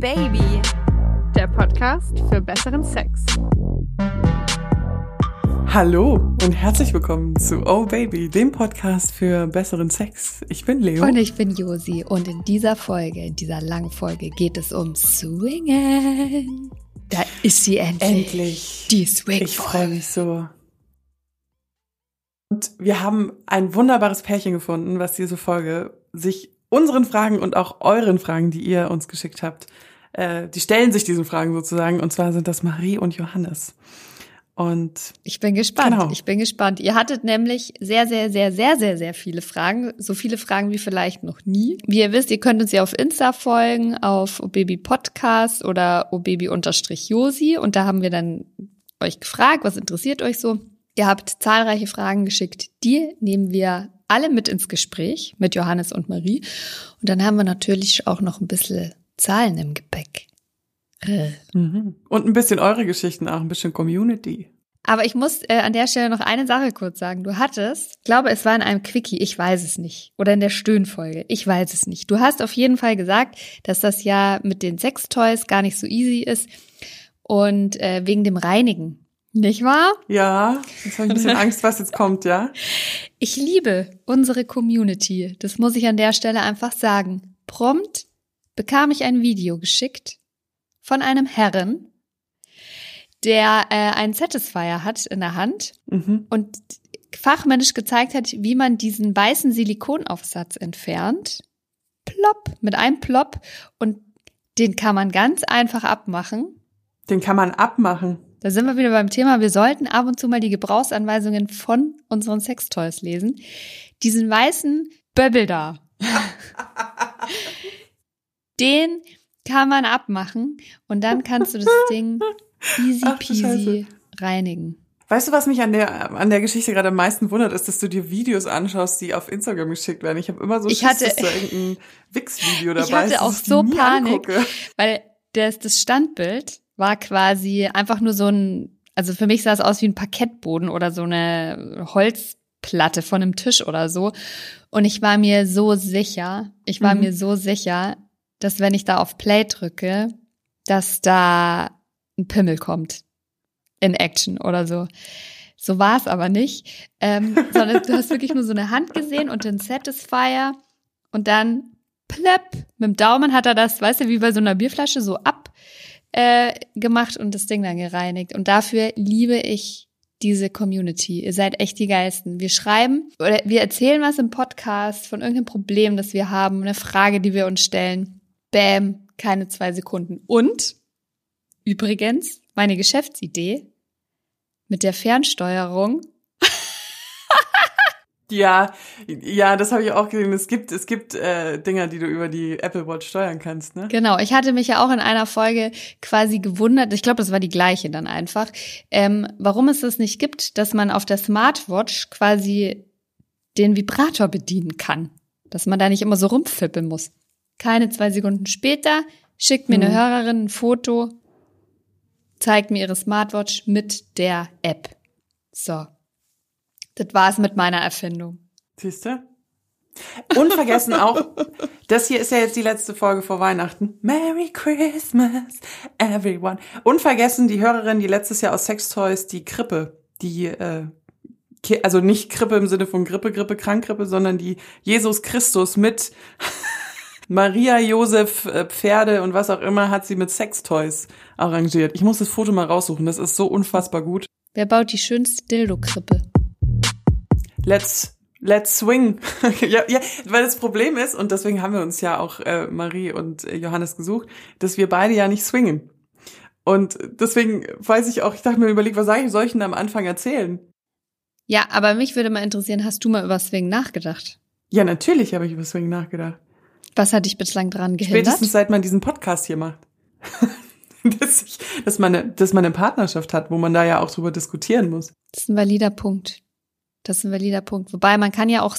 Baby, der Podcast für besseren Sex. Hallo und herzlich willkommen zu Oh Baby, dem Podcast für besseren Sex. Ich bin Leo. Und ich bin Josi. Und in dieser Folge, in dieser langen Folge, geht es um Swingen. Da ist sie endlich. Endlich. Die Swing. Ich freue mich so. Und wir haben ein wunderbares Pärchen gefunden, was diese Folge sich unseren Fragen und auch euren Fragen, die ihr uns geschickt habt, äh, die stellen sich diesen Fragen sozusagen. Und zwar sind das Marie und Johannes. Und ich bin gespannt. Genau. Ich bin gespannt. Ihr hattet nämlich sehr, sehr, sehr, sehr, sehr, sehr viele Fragen. So viele Fragen wie vielleicht noch nie. Wie ihr wisst, ihr könnt uns ja auf Insta folgen, auf Obaby Podcast oder obaby-josi. Und da haben wir dann euch gefragt, was interessiert euch so? Ihr habt zahlreiche Fragen geschickt. Die nehmen wir alle mit ins Gespräch mit Johannes und Marie. Und dann haben wir natürlich auch noch ein bisschen Zahlen im Gepäck. Mhm. Und ein bisschen eure Geschichten auch, ein bisschen Community. Aber ich muss äh, an der Stelle noch eine Sache kurz sagen. Du hattest, ich glaube, es war in einem Quickie, ich weiß es nicht. Oder in der Stöhnfolge, ich weiß es nicht. Du hast auf jeden Fall gesagt, dass das ja mit den Sextoys gar nicht so easy ist. Und äh, wegen dem Reinigen. Nicht wahr? Ja, jetzt habe ich ein bisschen Angst, was jetzt kommt, ja? Ich liebe unsere Community. Das muss ich an der Stelle einfach sagen. Prompt bekam ich ein Video geschickt von einem Herren, der äh, einen Satisfier hat in der Hand Mhm. und fachmännisch gezeigt hat, wie man diesen weißen Silikonaufsatz entfernt. Plopp, mit einem Plopp. Und den kann man ganz einfach abmachen. Den kann man abmachen. Da sind wir wieder beim Thema. Wir sollten ab und zu mal die Gebrauchsanweisungen von unseren Sextoys lesen. Diesen weißen Böbbel da. den kann man abmachen und dann kannst du das Ding easy Ach, peasy reinigen. Weißt du, was mich an der, an der Geschichte gerade am meisten wundert, ist, dass du dir Videos anschaust, die auf Instagram geschickt werden. Ich habe immer so Ich Schiss, hatte- dass da irgendein Wix-Video dabei Ich hatte ist, auch so Panik. angucke. Weil das, das Standbild war quasi einfach nur so ein, also für mich sah es aus wie ein Parkettboden oder so eine Holzplatte von einem Tisch oder so. Und ich war mir so sicher, ich war Mhm. mir so sicher, dass wenn ich da auf Play drücke, dass da ein Pimmel kommt. In Action oder so. So war es aber nicht. Ähm, sondern du hast wirklich nur so eine Hand gesehen und den Satisfier und dann plöpp, mit dem Daumen hat er das, weißt du, wie bei so einer Bierflasche so ab äh, gemacht und das Ding dann gereinigt. Und dafür liebe ich diese Community. Ihr seid echt die Geisten. Wir schreiben oder wir erzählen was im Podcast von irgendeinem Problem, das wir haben, eine Frage, die wir uns stellen. Bäm, keine zwei Sekunden. Und übrigens, meine Geschäftsidee mit der Fernsteuerung Ja, ja, das habe ich auch gesehen. Es gibt, es gibt äh, Dinger, die du über die Apple Watch steuern kannst, ne? Genau, ich hatte mich ja auch in einer Folge quasi gewundert, ich glaube, das war die gleiche dann einfach, ähm, warum es das nicht gibt, dass man auf der Smartwatch quasi den Vibrator bedienen kann. Dass man da nicht immer so rumfippeln muss. Keine zwei Sekunden später schickt mir eine Hm. Hörerin ein Foto, zeigt mir ihre Smartwatch mit der App. So. Das war's mit meiner Erfindung. Siehst du? Unvergessen auch, das hier ist ja jetzt die letzte Folge vor Weihnachten. Merry Christmas, everyone. Unvergessen die Hörerin, die letztes Jahr aus Sextoys die Krippe, die, äh, also nicht Krippe im Sinne von Grippe, Grippe, Krankgrippe, sondern die Jesus Christus mit Maria, Josef, äh, Pferde und was auch immer hat sie mit Sextoys arrangiert. Ich muss das Foto mal raussuchen, das ist so unfassbar gut. Wer baut die schönste Dildo-Krippe? Let's Let's swing. ja, ja, weil das Problem ist, und deswegen haben wir uns ja auch äh, Marie und äh, Johannes gesucht, dass wir beide ja nicht swingen. Und deswegen weiß ich auch, ich dachte mir überlegt, was sag ich, soll ich denn am Anfang erzählen? Ja, aber mich würde mal interessieren, hast du mal über Swing nachgedacht? Ja, natürlich habe ich über Swing nachgedacht. Was hat dich bislang dran gehindert? Spätestens seit man diesen Podcast hier macht. dass, ich, dass, man eine, dass man eine Partnerschaft hat, wo man da ja auch drüber diskutieren muss. Das ist ein valider Punkt. Das ist ein valider Punkt. Wobei man kann ja auch,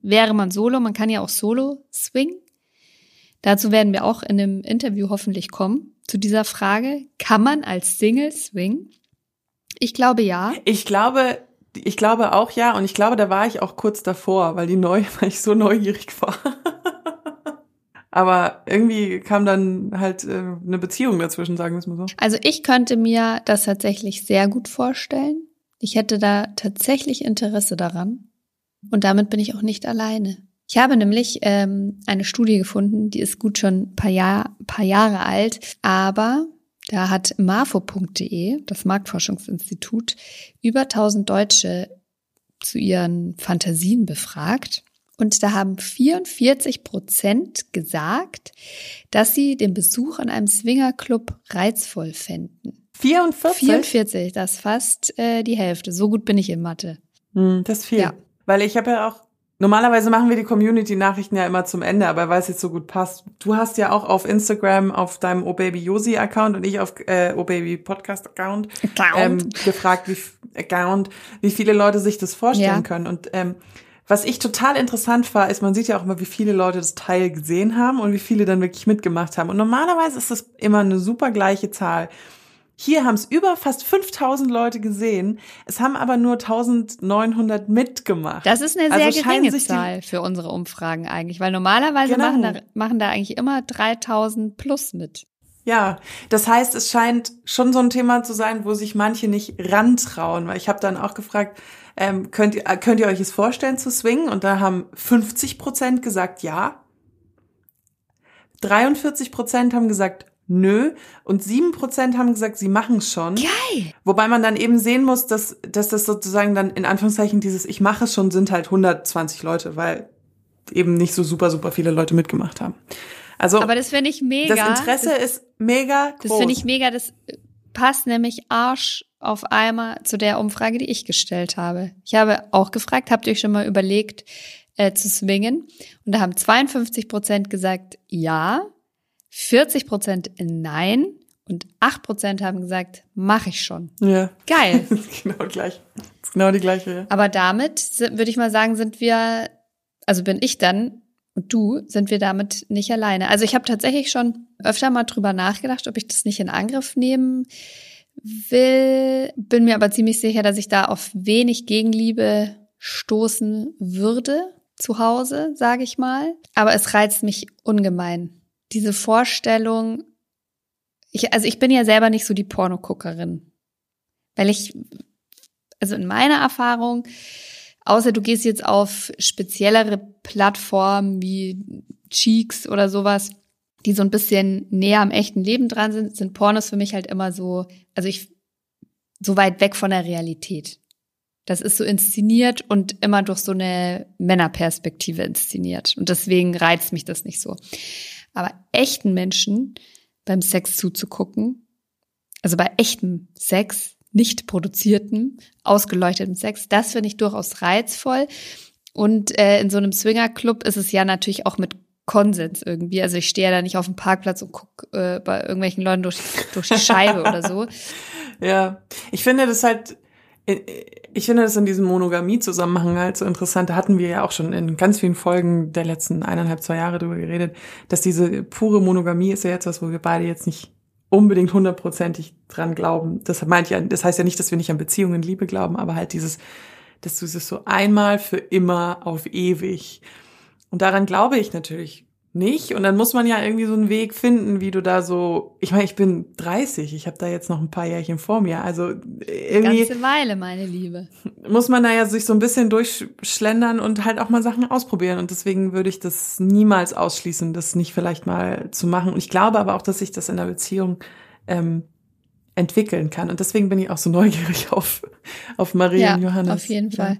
wäre man solo, man kann ja auch solo swingen. Dazu werden wir auch in einem Interview hoffentlich kommen. Zu dieser Frage, kann man als Single swingen? Ich glaube ja. Ich glaube, ich glaube auch ja, und ich glaube, da war ich auch kurz davor, weil die neu, weil ich so neugierig war. Aber irgendwie kam dann halt äh, eine Beziehung dazwischen, sagen wir es mal so. Also ich könnte mir das tatsächlich sehr gut vorstellen. Ich hätte da tatsächlich Interesse daran. Und damit bin ich auch nicht alleine. Ich habe nämlich ähm, eine Studie gefunden, die ist gut schon ein paar, Jahr, paar Jahre alt, aber da hat marfo.de, das Marktforschungsinstitut, über 1000 Deutsche zu ihren Fantasien befragt. Und da haben 44 Prozent gesagt, dass sie den Besuch in einem Swingerclub reizvoll fänden. 44? 44, das ist fast äh, die Hälfte. So gut bin ich in Mathe. Hm, das ist viel. Ja. Weil ich habe ja auch, normalerweise machen wir die Community-Nachrichten ja immer zum Ende, aber weil es jetzt so gut passt. Du hast ja auch auf Instagram auf deinem OBabyYosi-Account und ich auf äh, OBaby-Podcast-Account ähm, gefragt, wie, Account, wie viele Leute sich das vorstellen Ja. können. Und ähm, was ich total interessant war, ist, man sieht ja auch immer, wie viele Leute das Teil gesehen haben und wie viele dann wirklich mitgemacht haben. Und normalerweise ist das immer eine super gleiche Zahl. Hier haben es über fast 5000 Leute gesehen. Es haben aber nur 1900 mitgemacht. Das ist eine sehr Also geringe Zahl für unsere Umfragen eigentlich, weil normalerweise Genau. machen, da, machen da eigentlich immer 3000 plus mit. Ja, das heißt, es scheint schon so ein Thema zu sein, wo sich manche nicht rantrauen, weil ich habe dann auch gefragt, ähm, könnt, ihr, äh, könnt ihr euch es vorstellen zu swingen? Und da haben 50 Prozent gesagt ja, 43 Prozent haben gesagt nö und 7 Prozent haben gesagt, sie machen es schon. Geil! Wobei man dann eben sehen muss, dass, dass das sozusagen dann in Anführungszeichen dieses Ich mache es schon sind halt 120 Leute, weil eben nicht so super, super viele Leute mitgemacht haben. Also Aber das finde ich mega. das Interesse das, ist mega groß. das finde ich mega. Das passt nämlich Arsch auf einmal zu der Umfrage, die ich gestellt habe. Ich habe auch gefragt, habt ihr euch schon mal überlegt, äh, zu swingen? Und da haben 52 Prozent gesagt ja, 40 Prozent nein und 8 Prozent haben gesagt, mache ich schon. Ja, Geil. genau gleich. Genau die gleiche. Ja. Aber damit würde ich mal sagen, sind wir, also bin ich dann und du, sind wir damit nicht alleine. Also ich habe tatsächlich schon öfter mal drüber nachgedacht, ob ich das nicht in Angriff nehmen will, bin mir aber ziemlich sicher, dass ich da auf wenig Gegenliebe stoßen würde zu Hause, sage ich mal. Aber es reizt mich ungemein. Diese Vorstellung, ich, also ich bin ja selber nicht so die Pornoguckerin, weil ich, also in meiner Erfahrung, außer du gehst jetzt auf speziellere Plattformen wie Cheeks oder sowas, die so ein bisschen näher am echten Leben dran sind, sind Pornos für mich halt immer so, also ich, so weit weg von der Realität. Das ist so inszeniert und immer durch so eine Männerperspektive inszeniert. Und deswegen reizt mich das nicht so. Aber echten Menschen beim Sex zuzugucken, also bei echtem Sex, nicht produzierten, ausgeleuchteten Sex, das finde ich durchaus reizvoll. Und äh, in so einem Swingerclub ist es ja natürlich auch mit Konsens irgendwie. Also ich stehe ja da nicht auf dem Parkplatz und gucke äh, bei irgendwelchen Leuten durch, durch die Scheibe oder so. Ja, ich finde das halt, ich finde das in diesem Monogamie-Zusammenhang halt so interessant. Da hatten wir ja auch schon in ganz vielen Folgen der letzten eineinhalb, zwei Jahre drüber geredet, dass diese pure Monogamie ist ja jetzt was, wo wir beide jetzt nicht unbedingt hundertprozentig dran glauben. Das meint ja, das heißt ja nicht, dass wir nicht an Beziehungen, Liebe glauben, aber halt dieses, dass du es so einmal für immer auf ewig. Und daran glaube ich natürlich nicht. Und dann muss man ja irgendwie so einen Weg finden, wie du da so, ich meine, ich bin 30, ich habe da jetzt noch ein paar Jährchen vor mir. Also irgendwie Ganze Weile, meine Liebe. muss man da ja sich so ein bisschen durchschlendern und halt auch mal Sachen ausprobieren. Und deswegen würde ich das niemals ausschließen, das nicht vielleicht mal zu machen. Und ich glaube aber auch, dass sich das in der Beziehung ähm, entwickeln kann. Und deswegen bin ich auch so neugierig auf, auf Maria Ja, und Johannes. auf jeden Ja.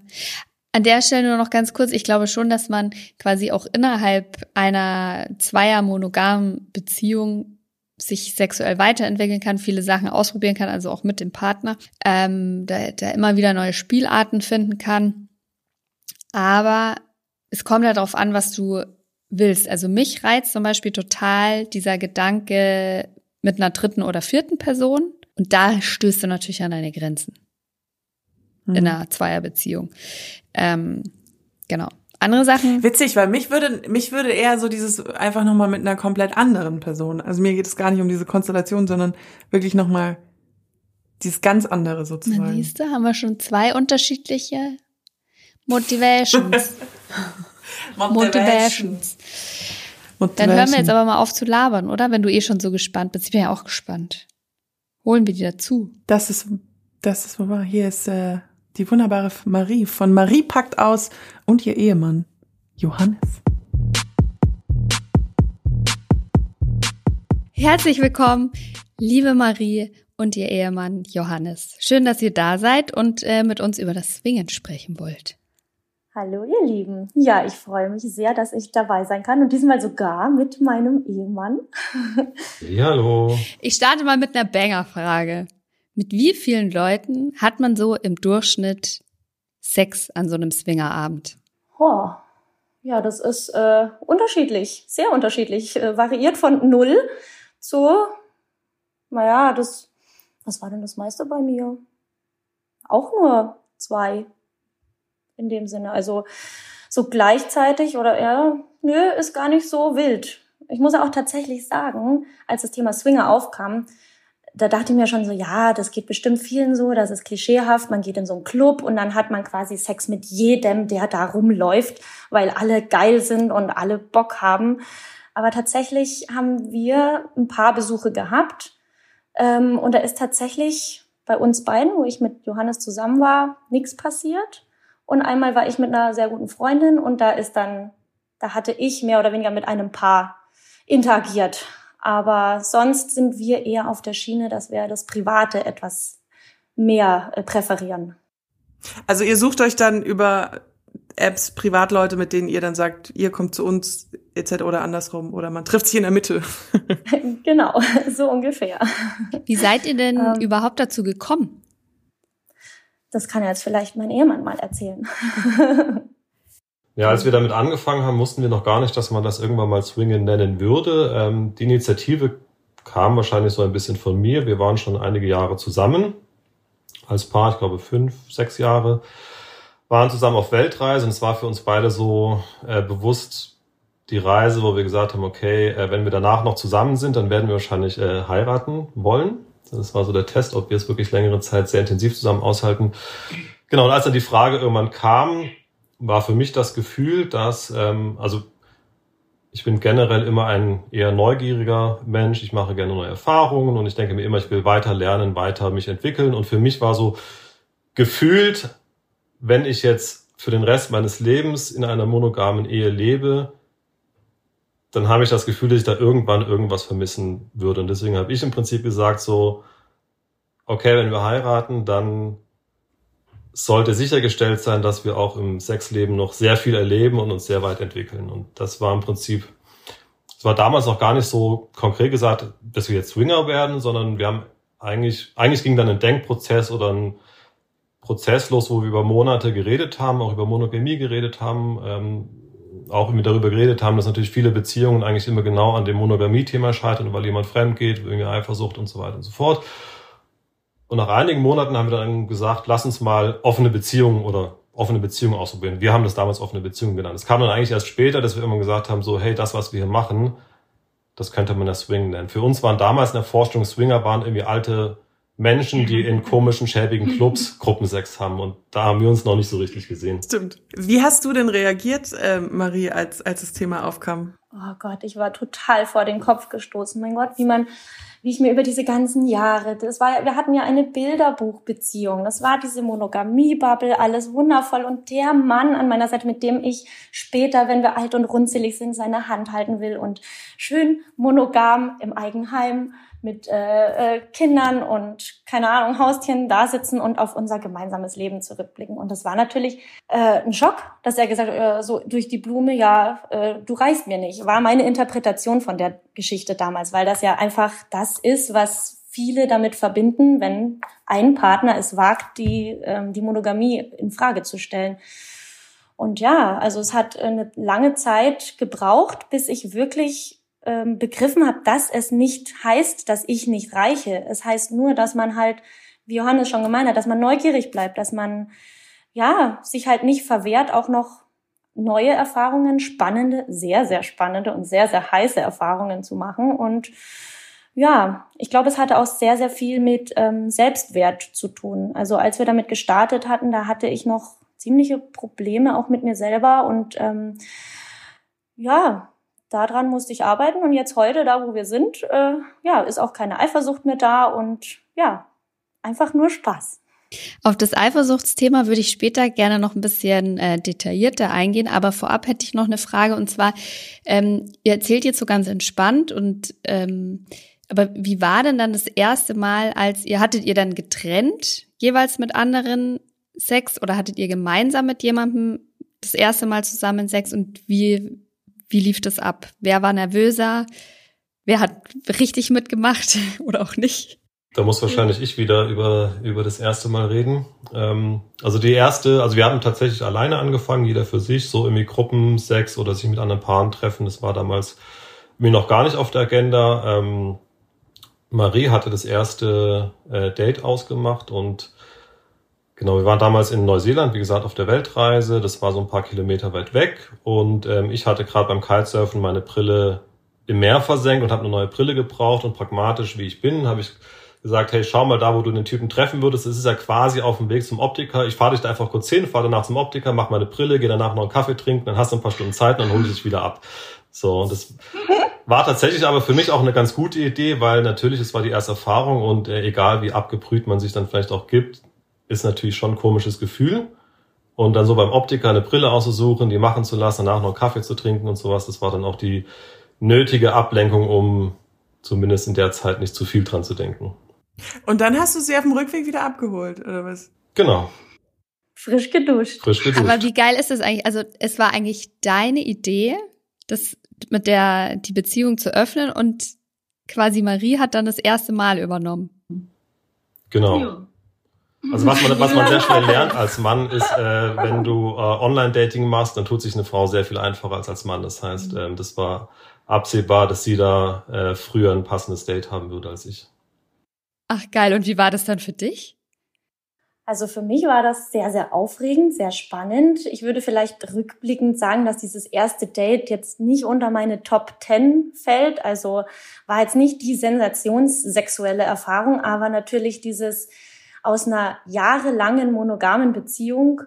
An der Stelle nur noch ganz kurz. Ich glaube schon, dass man quasi auch innerhalb einer zweier monogamen Beziehung sich sexuell weiterentwickeln kann, viele Sachen ausprobieren kann, also auch mit dem Partner, ähm, da, da immer wieder neue Spielarten finden kann. Aber es kommt ja darauf an, was du willst. Also mich reizt zum Beispiel total dieser Gedanke mit einer dritten oder vierten Person. Und da stößt du natürlich an deine Grenzen Mhm. in einer Zweierbeziehung. Ähm, genau. Andere Sachen. Witzig, weil mich würde, mich würde eher so dieses einfach nochmal mit einer komplett anderen Person. Also mir geht es gar nicht um diese Konstellation, sondern wirklich nochmal dieses ganz andere Na, sozusagen. siehst du, haben wir schon zwei unterschiedliche Motivations. Motivations. Und Dann hören wir jetzt aber mal auf zu labern, oder? Wenn du eh schon so gespannt bist. Ich bin ja auch gespannt. Holen wir die dazu. Das ist, das ist, hier ist äh, die wunderbare Marie von Marie packt aus und ihr Ehemann Johannes. Herzlich willkommen, liebe Marie und ihr Ehemann Johannes. Schön, dass ihr da seid und äh, mit uns über das Swingen sprechen wollt. Hallo ihr Lieben. Ja, ich freue mich sehr, dass ich dabei sein kann und diesmal sogar mit meinem Ehemann. Ja, hallo. Ich starte mal mit einer Banger-Frage. Mit wie vielen Leuten hat man so im Durchschnitt Sex an so einem Swingerabend? Oh, ja, das ist äh, unterschiedlich, sehr unterschiedlich. Äh, variiert von null zu, naja, das, was war denn das meiste bei mir? Auch nur zwei in dem Sinne. Also so gleichzeitig oder ja, nö, ist gar nicht so wild. Ich muss auch tatsächlich sagen, als das Thema Swinger aufkam, da dachte ich mir schon so, ja, das geht bestimmt vielen so, das ist klischeehaft, man geht in so einen Club und dann hat man quasi Sex mit jedem, der da rumläuft, weil alle geil sind und alle Bock haben. Aber tatsächlich haben wir ein paar Besuche gehabt ähm, und da ist tatsächlich bei uns beiden, wo ich mit Johannes zusammen war, nichts passiert. Und einmal war ich mit einer sehr guten Freundin und da ist dann, da hatte ich mehr oder weniger mit einem Paar interagiert. Aber sonst sind wir eher auf der Schiene, dass wir das Private etwas mehr äh, präferieren. Also ihr sucht euch dann über Apps Privatleute, mit denen ihr dann sagt, ihr kommt zu uns etc. oder andersrum oder man trifft sich in der Mitte. genau, so ungefähr. Wie seid ihr denn ähm, überhaupt dazu gekommen? Das kann jetzt vielleicht mein Ehemann mal erzählen. Ja, als wir damit angefangen haben, wussten wir noch gar nicht, dass man das irgendwann mal Swingen nennen würde. Ähm, die Initiative kam wahrscheinlich so ein bisschen von mir. Wir waren schon einige Jahre zusammen als Paar, ich glaube fünf, sechs Jahre, waren zusammen auf Weltreise und es war für uns beide so äh, bewusst die Reise, wo wir gesagt haben, okay, äh, wenn wir danach noch zusammen sind, dann werden wir wahrscheinlich äh, heiraten wollen. Das war so der Test, ob wir es wirklich längere Zeit sehr intensiv zusammen aushalten. Genau, und als dann die Frage irgendwann kam, war für mich das Gefühl, dass, ähm, also ich bin generell immer ein eher neugieriger Mensch. Ich mache gerne neue Erfahrungen und ich denke mir immer, ich will weiter lernen, weiter mich entwickeln. Und für mich war so gefühlt, wenn ich jetzt für den Rest meines Lebens in einer monogamen Ehe lebe, dann habe ich das Gefühl, dass ich da irgendwann irgendwas vermissen würde. Und deswegen habe ich im Prinzip gesagt, so, okay, wenn wir heiraten, dann sollte sichergestellt sein, dass wir auch im Sexleben noch sehr viel erleben und uns sehr weit entwickeln. Und das war im Prinzip, es war damals noch gar nicht so konkret gesagt, dass wir jetzt Swinger werden, sondern wir haben eigentlich, eigentlich ging dann ein Denkprozess oder ein Prozess los, wo wir über Monate geredet haben, auch über Monogamie geredet haben, ähm, auch mit darüber geredet haben, dass natürlich viele Beziehungen eigentlich immer genau an dem Monogamie-Thema scheitern, weil jemand fremd geht, irgendwie Eifersucht und so weiter und so fort. Und nach einigen Monaten haben wir dann gesagt, lass uns mal offene Beziehungen oder offene Beziehungen ausprobieren. Wir haben das damals offene Beziehungen genannt. Es kam dann eigentlich erst später, dass wir immer gesagt haben, so, hey, das, was wir hier machen, das könnte man das Swing nennen. Für uns waren damals in der Forschung Swinger waren irgendwie alte Menschen, die in komischen, schäbigen Clubs Gruppensex haben. Und da haben wir uns noch nicht so richtig gesehen. Stimmt. Wie hast du denn reagiert, äh, Marie, als, als das Thema aufkam? Oh Gott, ich war total vor den Kopf gestoßen. Mein Gott, wie man wie ich mir über diese ganzen Jahre, das war, wir hatten ja eine Bilderbuchbeziehung, das war diese Monogamie-Bubble, alles wundervoll. Und der Mann an meiner Seite, mit dem ich später, wenn wir alt und runzelig sind, seine Hand halten will und schön monogam im Eigenheim mit äh, äh, Kindern und keine Ahnung Haustieren da sitzen und auf unser gemeinsames Leben zurückblicken. Und das war natürlich äh, ein Schock, dass er gesagt äh, so durch die Blume, ja, äh, du reichst mir nicht. War meine Interpretation von der Geschichte damals, weil das ja einfach das ist, was viele damit verbinden, wenn ein Partner es wagt, die ähm, die Monogamie in Frage zu stellen. Und ja, also es hat eine lange Zeit gebraucht, bis ich wirklich ähm, begriffen habe, dass es nicht heißt, dass ich nicht reiche. Es heißt nur, dass man halt, wie Johannes schon gemeint hat, dass man neugierig bleibt, dass man ja sich halt nicht verwehrt, auch noch neue Erfahrungen, spannende, sehr, sehr spannende und sehr, sehr heiße Erfahrungen zu machen. Und ja, ich glaube, es hatte auch sehr, sehr viel mit ähm, Selbstwert zu tun. Also als wir damit gestartet hatten, da hatte ich noch ziemliche Probleme auch mit mir selber und ähm, ja, daran musste ich arbeiten und jetzt heute, da wo wir sind, äh, ja, ist auch keine Eifersucht mehr da und ja, einfach nur Spaß. Auf das Eifersuchtsthema würde ich später gerne noch ein bisschen äh, detaillierter eingehen, aber vorab hätte ich noch eine Frage und zwar, ähm, ihr erzählt jetzt so ganz entspannt und ähm, aber wie war denn dann das erste Mal, als ihr hattet ihr dann getrennt jeweils mit anderen Sex oder hattet ihr gemeinsam mit jemandem das erste Mal zusammen Sex und wie wie lief das ab? Wer war nervöser? Wer hat richtig mitgemacht oder auch nicht? Da muss wahrscheinlich ich wieder über, über das erste Mal reden. Ähm, also die erste, also wir haben tatsächlich alleine angefangen, jeder für sich, so irgendwie Gruppen, Sex oder sich mit anderen Paaren treffen. Das war damals mir noch gar nicht auf der Agenda. Ähm, Marie hatte das erste äh, Date ausgemacht und Genau, wir waren damals in Neuseeland, wie gesagt, auf der Weltreise. Das war so ein paar Kilometer weit weg. Und ähm, ich hatte gerade beim Kitesurfen meine Brille im Meer versenkt und habe eine neue Brille gebraucht. Und pragmatisch, wie ich bin, habe ich gesagt, hey, schau mal da, wo du den Typen treffen würdest. Das ist ja quasi auf dem Weg zum Optiker. Ich fahre dich da einfach kurz hin, fahre danach zum Optiker, mach meine Brille, gehe danach noch einen Kaffee trinken, dann hast du ein paar Stunden Zeit und dann hol ich dich wieder ab. So, und das war tatsächlich aber für mich auch eine ganz gute Idee, weil natürlich, es war die erste Erfahrung und äh, egal wie abgebrüht man sich dann vielleicht auch gibt, ist natürlich schon ein komisches Gefühl. Und dann so beim Optiker eine Brille auszusuchen, die machen zu lassen, danach noch Kaffee zu trinken und sowas, das war dann auch die nötige Ablenkung, um zumindest in der Zeit nicht zu viel dran zu denken. Und dann hast du sie auf dem Rückweg wieder abgeholt, oder was? Genau. Frisch geduscht. Frisch geduscht. Aber wie geil ist das eigentlich? Also es war eigentlich deine Idee, das mit der die Beziehung zu öffnen und quasi Marie hat dann das erste Mal übernommen. Genau. Ja. Also was man, was man sehr schnell lernt als Mann ist, äh, wenn du äh, Online-Dating machst, dann tut sich eine Frau sehr viel einfacher als als Mann. Das heißt, ähm, das war absehbar, dass sie da äh, früher ein passendes Date haben würde als ich. Ach geil, und wie war das dann für dich? Also für mich war das sehr, sehr aufregend, sehr spannend. Ich würde vielleicht rückblickend sagen, dass dieses erste Date jetzt nicht unter meine Top Ten fällt. Also war jetzt nicht die sensationssexuelle Erfahrung, aber natürlich dieses aus einer jahrelangen monogamen Beziehung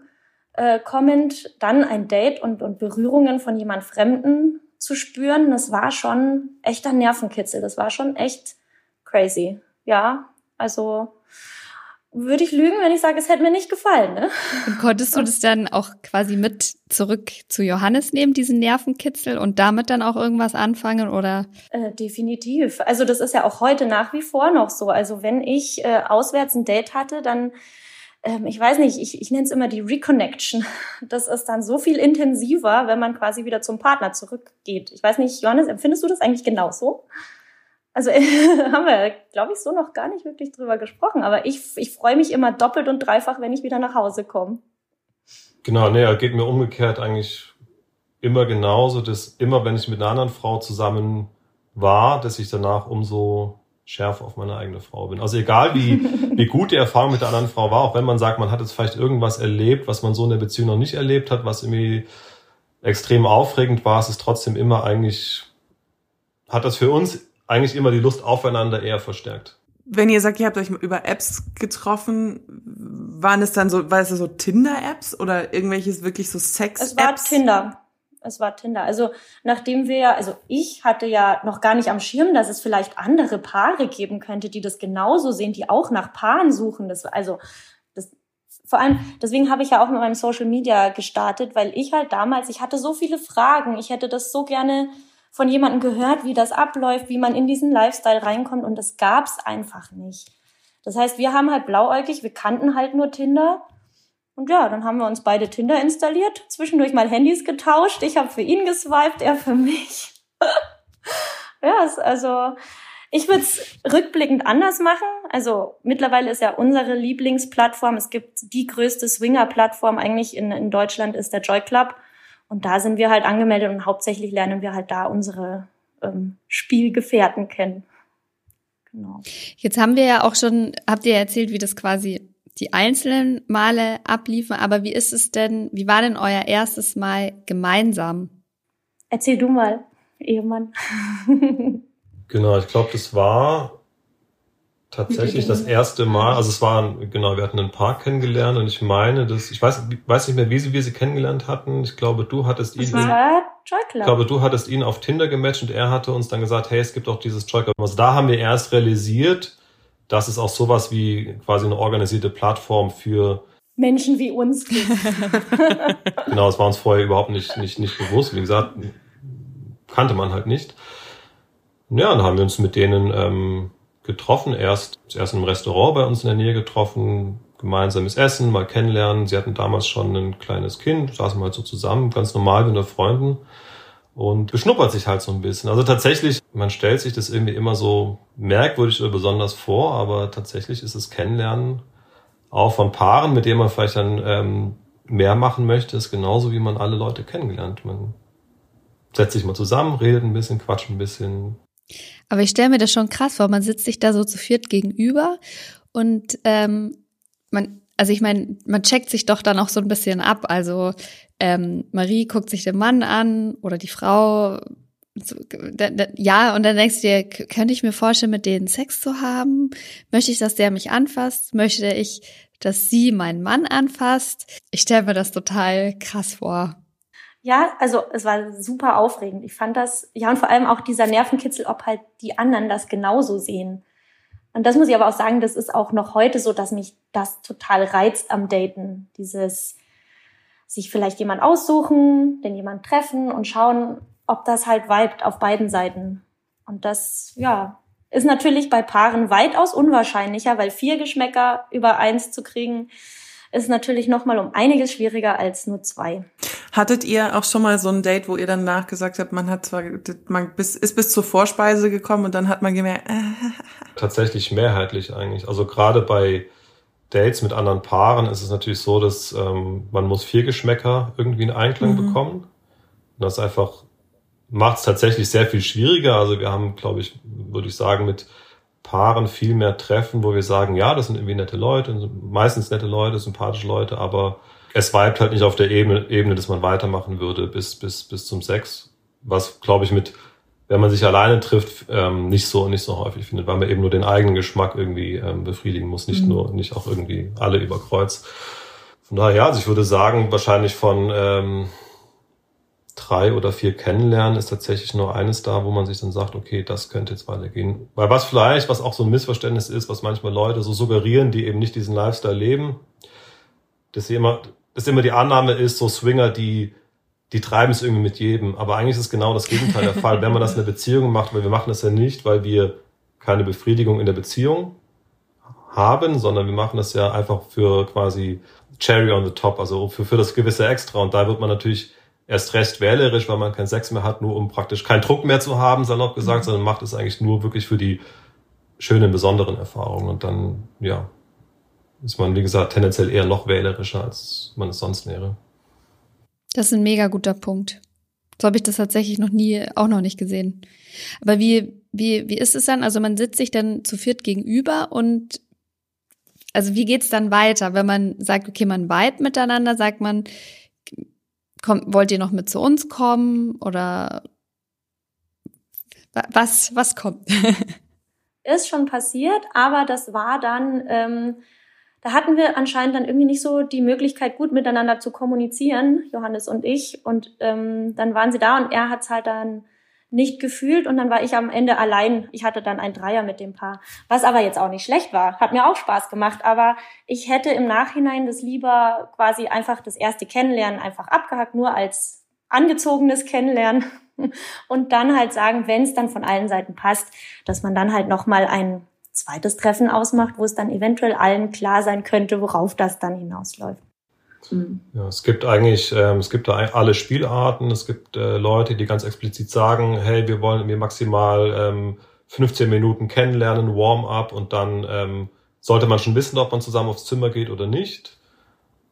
äh, kommend, dann ein Date und, und Berührungen von jemand Fremden zu spüren, das war schon echter Nervenkitzel. Das war schon echt crazy. Ja, also würde ich lügen, wenn ich sage, es hätte mir nicht gefallen. Ne? Und konntest du das dann auch quasi mit zurück zu Johannes nehmen, diesen Nervenkitzel, und damit dann auch irgendwas anfangen, oder? Äh, definitiv. Also das ist ja auch heute nach wie vor noch so. Also wenn ich äh, auswärts ein Date hatte, dann ähm, ich weiß nicht, ich, ich nenne es immer die Reconnection. Das ist dann so viel intensiver, wenn man quasi wieder zum Partner zurückgeht. Ich weiß nicht, Johannes, empfindest du das eigentlich genauso? Also haben wir, glaube ich, so noch gar nicht wirklich drüber gesprochen. Aber ich, ich freue mich immer doppelt und dreifach, wenn ich wieder nach Hause komme. Genau, nee, geht mir umgekehrt eigentlich immer genauso, dass immer, wenn ich mit einer anderen Frau zusammen war, dass ich danach umso schärfer auf meine eigene Frau bin. Also egal wie, wie gut die Erfahrung mit der anderen Frau war, auch wenn man sagt, man hat jetzt vielleicht irgendwas erlebt, was man so in der Beziehung noch nicht erlebt hat, was irgendwie extrem aufregend war, es ist trotzdem immer eigentlich, hat das für uns eigentlich immer die Lust aufeinander eher verstärkt. Wenn ihr sagt, ihr habt euch über Apps getroffen, waren es dann so, war es so Tinder-Apps oder irgendwelches wirklich so Sex-Apps? Es war Tinder. Es war Tinder. Also nachdem wir, also ich hatte ja noch gar nicht am Schirm, dass es vielleicht andere Paare geben könnte, die das genauso sehen, die auch nach Paaren suchen. Das, also das, vor allem, deswegen habe ich ja auch mit meinem Social Media gestartet, weil ich halt damals, ich hatte so viele Fragen, ich hätte das so gerne von jemandem gehört, wie das abläuft, wie man in diesen Lifestyle reinkommt und das gab's einfach nicht. Das heißt, wir haben halt blauäugig, wir kannten halt nur Tinder. Und ja, dann haben wir uns beide Tinder installiert, zwischendurch mal Handys getauscht. Ich habe für ihn geswiped, er für mich. ja, also ich würde es rückblickend anders machen. Also mittlerweile ist ja unsere Lieblingsplattform, es gibt die größte Swinger-Plattform eigentlich in, in Deutschland, ist der Joy Club. Und da sind wir halt angemeldet und hauptsächlich lernen wir halt da unsere ähm, Spielgefährten kennen. Genau. Jetzt haben wir ja auch schon, habt ihr erzählt, wie das quasi die einzelnen Male abliefen, aber wie ist es denn, wie war denn euer erstes Mal gemeinsam? Erzähl du mal, Ehemann. genau, ich glaube, das war tatsächlich das erste Mal, also es war, genau, wir hatten einen Park kennengelernt und ich meine, dass, ich weiß, weiß nicht mehr, wie wir sie kennengelernt hatten. Ich glaube, du hattest ihn, Das war Joy ich glaube, du hattest ihn auf Tinder gematcht und er hatte uns dann gesagt, hey, es gibt auch dieses Joy Club. Also da haben wir erst realisiert, dass es auch sowas wie quasi eine organisierte Plattform für, Menschen wie uns gibt. genau, es war uns vorher überhaupt nicht, nicht, nicht bewusst. Wie gesagt, kannte man halt nicht. Ja, dann haben wir uns mit denen ähm, getroffen. Erst, erst im Restaurant bei uns in der Nähe getroffen, gemeinsames Essen, mal kennenlernen. Sie hatten damals schon ein kleines Kind, saßen mal so zusammen, ganz normal unter Freunden und beschnuppert sich halt so ein bisschen. Also tatsächlich, man stellt sich das irgendwie immer so merkwürdig oder besonders vor, aber tatsächlich ist es Kennenlernen auch von Paaren, mit denen man vielleicht dann ähm, mehr machen möchte, ist genauso wie man alle Leute kennengelernt. Man setzt sich mal zusammen, redet ein bisschen, quatscht ein bisschen, Aber ich stelle mir das schon krass vor. Man sitzt sich da so zu viert gegenüber und ähm, man, also ich meine, man checkt sich doch dann auch so ein bisschen ab. Also ähm, Marie guckt sich den Mann an oder die Frau. Ja, und dann denkst du dir, könnte ich mir vorstellen, mit denen Sex zu haben? Möchte ich, dass der mich anfasst? Möchte ich, dass sie meinen Mann anfasst? Ich stelle mir das total krass vor. Ja, also es war super aufregend. Ich fand das, ja, und vor allem auch dieser Nervenkitzel, ob halt die anderen das genauso sehen. Und das muss ich aber auch sagen, das ist auch noch heute so, dass mich das total reizt am Daten. Dieses sich vielleicht jemand aussuchen, den jemand treffen und schauen, ob das halt vibet auf beiden Seiten. Und das, ja, ist natürlich bei Paaren weitaus unwahrscheinlicher, weil vier Geschmäcker über eins zu kriegen, ist natürlich noch mal um einiges schwieriger als nur zwei. Hattet ihr auch schon mal so ein Date, wo ihr danach gesagt habt, man hat zwar, man bis, ist bis zur Vorspeise gekommen und dann hat man gemerkt, äh, tatsächlich mehrheitlich eigentlich. Also gerade bei Dates mit anderen Paaren ist es natürlich so, dass ähm, man muss vier Geschmäcker irgendwie in Einklang Mhm. bekommen. Und das einfach macht es tatsächlich sehr viel schwieriger. Also wir haben, glaube ich, würde ich sagen, mit Paaren viel mehr Treffen, wo wir sagen, ja, das sind irgendwie nette Leute, meistens nette Leute, sympathische Leute, aber es vibet halt nicht auf der Ebene, Ebene dass man weitermachen würde bis, bis, bis zum Sex. Was, glaube ich, mit, wenn man sich alleine trifft, ähm, nicht so, nicht so häufig findet, weil man eben nur den eigenen Geschmack irgendwie ähm, befriedigen muss, nicht Mhm. nur, nicht auch irgendwie alle über Kreuz. Von daher, ja, also ich würde sagen, wahrscheinlich von ähm, drei oder vier kennenlernen ist tatsächlich nur eines da, wo man sich dann sagt, okay, das könnte jetzt weitergehen. Weil was vielleicht, was auch so ein Missverständnis ist, was manchmal Leute so suggerieren, die eben nicht diesen Lifestyle leben, dass sie immer, dass immer die Annahme ist, so Swinger, die, die treiben es irgendwie mit jedem. Aber eigentlich ist es genau das Gegenteil der Fall. Wenn man das in einer Beziehung macht, weil wir machen das ja nicht, weil wir keine Befriedigung in der Beziehung haben, sondern wir machen das ja einfach für quasi Cherry on the top, also für, für das gewisse Extra. Und da wird man natürlich erst recht wählerisch, weil man keinen Sex mehr hat, nur um praktisch keinen Druck mehr zu haben, salopp gesagt, sondern macht es eigentlich nur wirklich für die schönen, besonderen Erfahrungen. Und dann, ja, ist man, wie gesagt, tendenziell eher noch wählerischer, als man es sonst wäre. Das ist ein mega guter Punkt. So habe ich das tatsächlich noch nie, auch noch nicht gesehen. Aber wie, wie, wie ist es dann? Also man sitzt sich dann zu viert gegenüber und also wie geht's dann weiter, wenn man sagt, okay, man vibe miteinander, sagt man, kommt, wollt ihr noch mit zu uns kommen oder wa- was, was kommt? ist schon passiert, aber das war dann, ähm, da hatten wir anscheinend dann irgendwie nicht so die Möglichkeit, gut miteinander zu kommunizieren, Johannes und ich. Und ähm, dann waren sie da und er hat es halt dann nicht gefühlt und dann war ich am Ende allein. Ich hatte dann ein Dreier mit dem Paar, was aber jetzt auch nicht schlecht war. Hat mir auch Spaß gemacht, aber ich hätte im Nachhinein das lieber quasi einfach das erste Kennenlernen einfach abgehackt, nur als angezogenes Kennenlernen und dann halt sagen, wenn es dann von allen Seiten passt, dass man dann halt noch mal ein zweites Treffen ausmacht, wo es dann eventuell allen klar sein könnte, worauf das dann hinausläuft. Ja, es gibt eigentlich, ähm, es gibt da alle Spielarten. Es gibt äh, Leute, die ganz explizit sagen, hey, wir wollen mir maximal ähm, 15 Minuten kennenlernen, Warm-up und dann ähm, sollte man schon wissen, ob man zusammen aufs Zimmer geht oder nicht.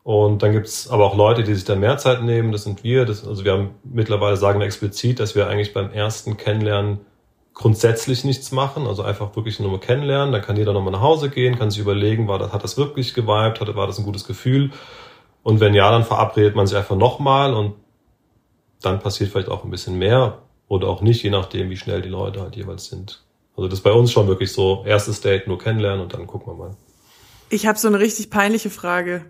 Und dann gibt's aber auch Leute, die sich da mehr Zeit nehmen. Das sind wir. Das, also wir haben mittlerweile sagen wir explizit, dass wir eigentlich beim ersten Kennenlernen grundsätzlich nichts machen, also einfach wirklich nur mal kennenlernen. Dann kann jeder nochmal nach Hause gehen, kann sich überlegen, war das, hat das wirklich geweibt, war das ein gutes Gefühl. Und wenn ja, dann verabredet man sich einfach nochmal und dann passiert vielleicht auch ein bisschen mehr oder auch nicht, je nachdem, wie schnell die Leute halt jeweils sind. Also das ist bei uns schon wirklich so, erstes Date nur kennenlernen und dann gucken wir mal. Ich habe so eine richtig peinliche Frage.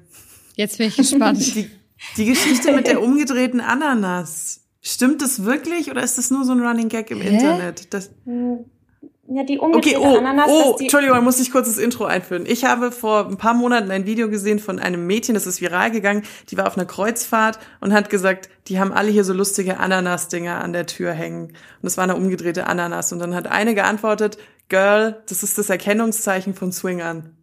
Jetzt bin ich gespannt. Die, die Geschichte mit der umgedrehten Ananas. Stimmt das wirklich oder ist das nur so ein Running Gag im Hä? Internet? Das, Ja, die okay, umgedrehte oh, Ananas, oh, Entschuldigung, muss ich kurz das Intro einführen. Ich habe vor ein paar Monaten ein Video gesehen von einem Mädchen, das ist viral gegangen, die war auf einer Kreuzfahrt und hat gesagt, die haben alle hier so lustige Ananas-Dinger an der Tür hängen. Und das war eine umgedrehte Ananas. Und dann hat eine geantwortet, Girl, das ist das Erkennungszeichen von Swingern.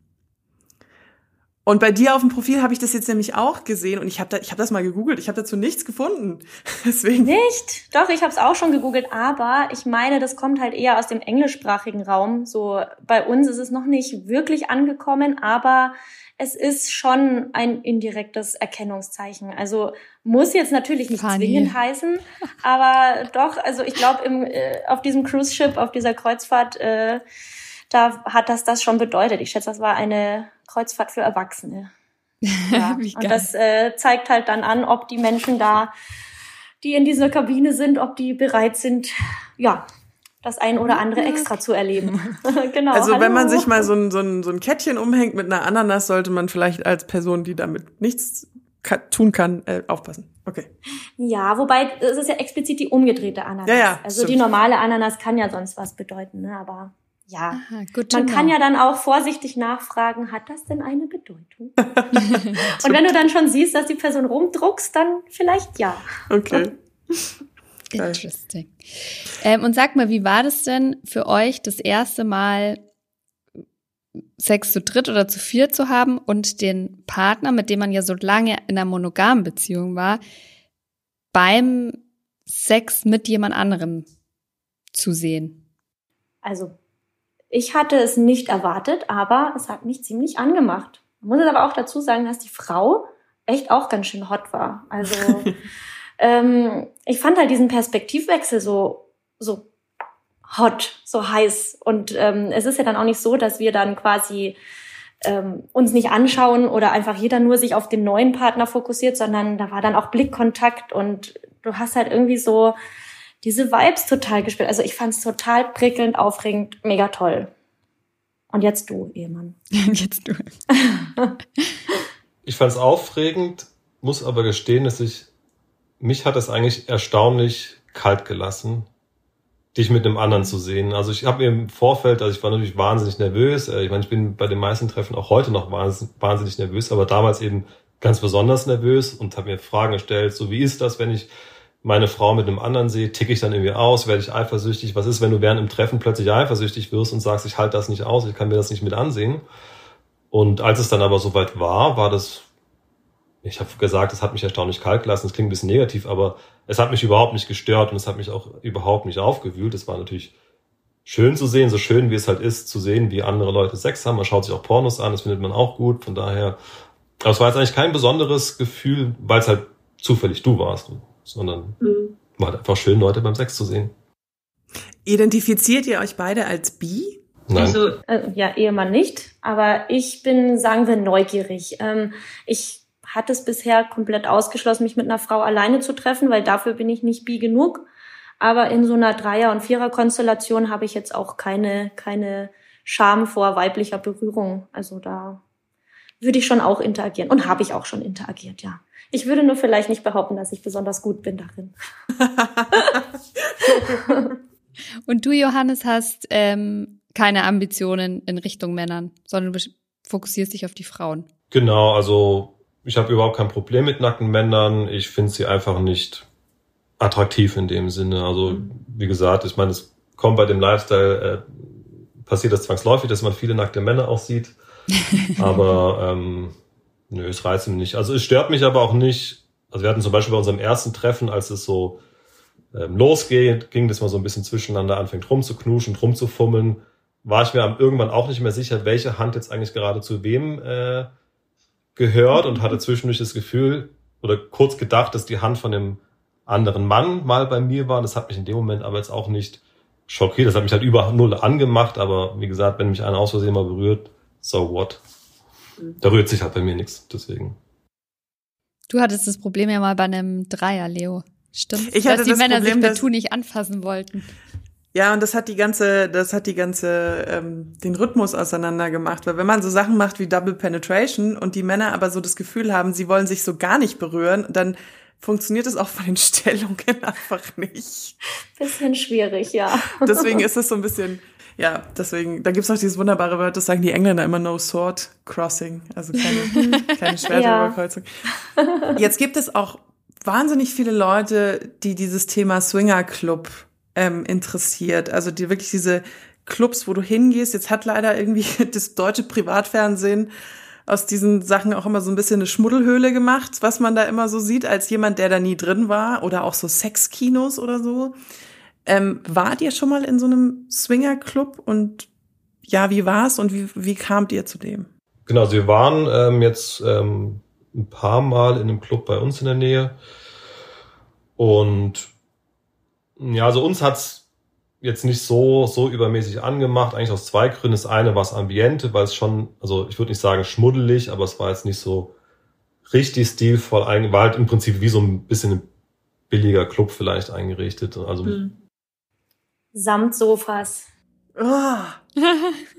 Und bei dir auf dem Profil habe ich das jetzt nämlich auch gesehen und ich habe da, ich habe das mal gegoogelt, ich habe dazu nichts gefunden. Deswegen. Nicht? Doch, ich habe es auch schon gegoogelt, aber ich meine, das kommt halt eher aus dem englischsprachigen Raum. So bei uns ist es noch nicht wirklich angekommen, aber es ist schon ein indirektes Erkennungszeichen. Also muss jetzt natürlich nicht Funny. zwingend heißen, aber doch, also ich glaube, im äh, auf diesem Cruise Ship, auf dieser Kreuzfahrt, äh, da hat das das schon bedeutet. Ich schätze, das war eine Kreuzfahrt für Erwachsene. Ja. Wie Und das äh, zeigt halt dann an, ob die Menschen da, die in dieser Kabine sind, ob die bereit sind, ja, das ein oder andere extra zu erleben. genau. Also wenn man hallo. sich mal so ein, so, ein, so ein Kettchen umhängt mit einer Ananas, sollte man vielleicht als Person, die damit nichts ka tun kann, äh, aufpassen. Okay. Ja, wobei es ist ja explizit die umgedrehte Ananas. Ja, ja, also die stimmt. normale Ananas kann ja sonst was bedeuten, ne? Aber ja. Aha, Man kann know. ja dann auch vorsichtig nachfragen, hat das denn eine Bedeutung? Und wenn du dann schon siehst, dass die Person rumdruckst, dann vielleicht ja. Okay. Interesting. Ähm, und sag mal, wie war das denn für euch, das erste Mal Sex zu dritt oder zu viert zu haben und den Partner, mit dem man ja so lange in einer monogamen Beziehung war, beim Sex mit jemand anderem zu sehen? Also, ich hatte es nicht erwartet, aber es hat mich ziemlich angemacht. Man muss jetzt aber auch dazu sagen, dass die Frau echt auch ganz schön hot war. Also, ähm, ich fand halt diesen Perspektivwechsel so, so hot, so heiß. Und ähm, es ist ja dann auch nicht so, dass wir dann quasi ähm, uns nicht anschauen oder einfach jeder nur sich auf den neuen Partner fokussiert, sondern da war dann auch Blickkontakt und du hast halt irgendwie so diese Vibes total gespielt. Also ich fand es total prickelnd, aufregend, mega toll. Und jetzt du, Ehemann. Jetzt du. Ich fand es aufregend, muss aber gestehen, dass ich, mich hat es eigentlich erstaunlich kalt gelassen, dich mit einem anderen zu sehen. Also ich habe mir im Vorfeld, also ich war natürlich wahnsinnig nervös. Äh, Ich meine, ich bin bei den meisten Treffen auch heute noch wahnsinnig, wahnsinnig nervös, aber damals eben ganz besonders nervös und habe mir Fragen gestellt, so wie ist das, wenn ich meine Frau mit einem anderen sehe, ticke ich dann irgendwie aus, werde ich eifersüchtig? Was ist, wenn du während dem Treffen plötzlich eifersüchtig wirst und sagst, ich halte das nicht aus, ich kann mir das nicht mit ansehen? Und als es dann aber soweit war, war das, ich habe gesagt, es hat mich erstaunlich kalt gelassen, das klingt ein bisschen negativ, aber es hat mich überhaupt nicht gestört und es hat mich auch überhaupt nicht aufgewühlt. Es war natürlich schön zu sehen, so schön wie es halt ist, zu sehen, wie andere Leute Sex haben. Man schaut sich auch Pornos an, das findet man auch gut, von daher. Aber es war jetzt eigentlich kein besonderes Gefühl, weil es halt zufällig du warst, sondern war halt einfach schön, Leute beim Sex zu sehen. Identifiziert ihr euch beide als bi? Nein. Also, Äh, ja, Ehemann nicht, aber ich bin, sagen wir, neugierig. Ähm, ich hatte es bisher komplett ausgeschlossen, mich mit einer Frau alleine zu treffen, weil dafür bin ich nicht bi genug. Aber in so einer Dreier- und Vierer-Konstellation habe ich jetzt auch keine, keine Scham vor weiblicher Berührung. Also da würde ich schon auch interagieren. Und habe ich auch schon interagiert, ja. Ich würde nur vielleicht nicht behaupten, dass ich besonders gut bin darin. Und du, Johannes, hast ähm, keine Ambitionen in Richtung Männern, sondern du fokussierst dich auf die Frauen. Genau, also ich habe überhaupt kein Problem mit nackten Männern. Ich finde sie einfach nicht attraktiv in dem Sinne. Also wie gesagt, ich meine, es kommt bei dem Lifestyle, äh, passiert das zwangsläufig, dass man viele nackte Männer auch sieht. Aber ähm, nö, es reizt mich nicht. Also es stört mich aber auch nicht. Also wir hatten zum Beispiel bei unserem ersten Treffen, als es so ähm, losgeht, ging das mal so ein bisschen zwischeneinander anfängt rumzuknuschen, rumzufummeln, war ich mir irgendwann auch nicht mehr sicher, welche Hand jetzt eigentlich gerade zu wem äh, gehört und hatte zwischendurch das Gefühl oder kurz gedacht, dass die Hand von dem anderen Mann mal bei mir war. Das hat mich in dem Moment aber jetzt auch nicht schockiert. Das hat mich halt über null angemacht, aber wie gesagt, wenn mich einer aus Versehen mal berührt, so what? Da rührt sich halt bei mir nichts, deswegen. Du hattest das Problem ja mal bei einem Dreier, Leo. Stimmt. Ich hatte dass die das Männer Problem, sich dass- partout nicht anfassen wollten. Ja, und das hat die ganze, das hat die ganze, ähm, den Rhythmus auseinander gemacht. Weil wenn man so Sachen macht wie Double Penetration und die Männer aber so das Gefühl haben, sie wollen sich so gar nicht berühren, dann funktioniert es auch von den Stellungen einfach nicht. Bisschen schwierig, ja. Deswegen ist es so ein bisschen, ja, deswegen, da gibt's auch dieses wunderbare Wort, das sagen die Engländer immer no sword crossing, also keine, keine Schwerterüberkreuzung. Ja. Jetzt gibt es auch wahnsinnig viele Leute, die dieses Thema Swinger Club ähm, interessiert. Also die wirklich diese Clubs, wo du hingehst. Jetzt hat leider irgendwie das deutsche Privatfernsehen aus diesen Sachen auch immer so ein bisschen eine Schmuddelhöhle gemacht, was man da immer so sieht, als jemand, der da nie drin war. Oder auch so Sexkinos oder so. Ähm, wart ihr schon mal in so einem Swinger-Club und ja, wie war's und wie, wie kamt ihr zu dem? Genau, also wir waren ähm, jetzt ähm, ein paar Mal in einem Club bei uns in der Nähe und ja, also uns hat's jetzt nicht so, so übermäßig angemacht, eigentlich aus zwei Gründen. Das eine war das Ambiente, weil es schon, also ich würde nicht sagen schmuddelig, aber es war jetzt nicht so richtig stilvoll, war halt im Prinzip wie so ein bisschen ein billiger Club vielleicht eingerichtet. Also hm. Samtsofas. Oh,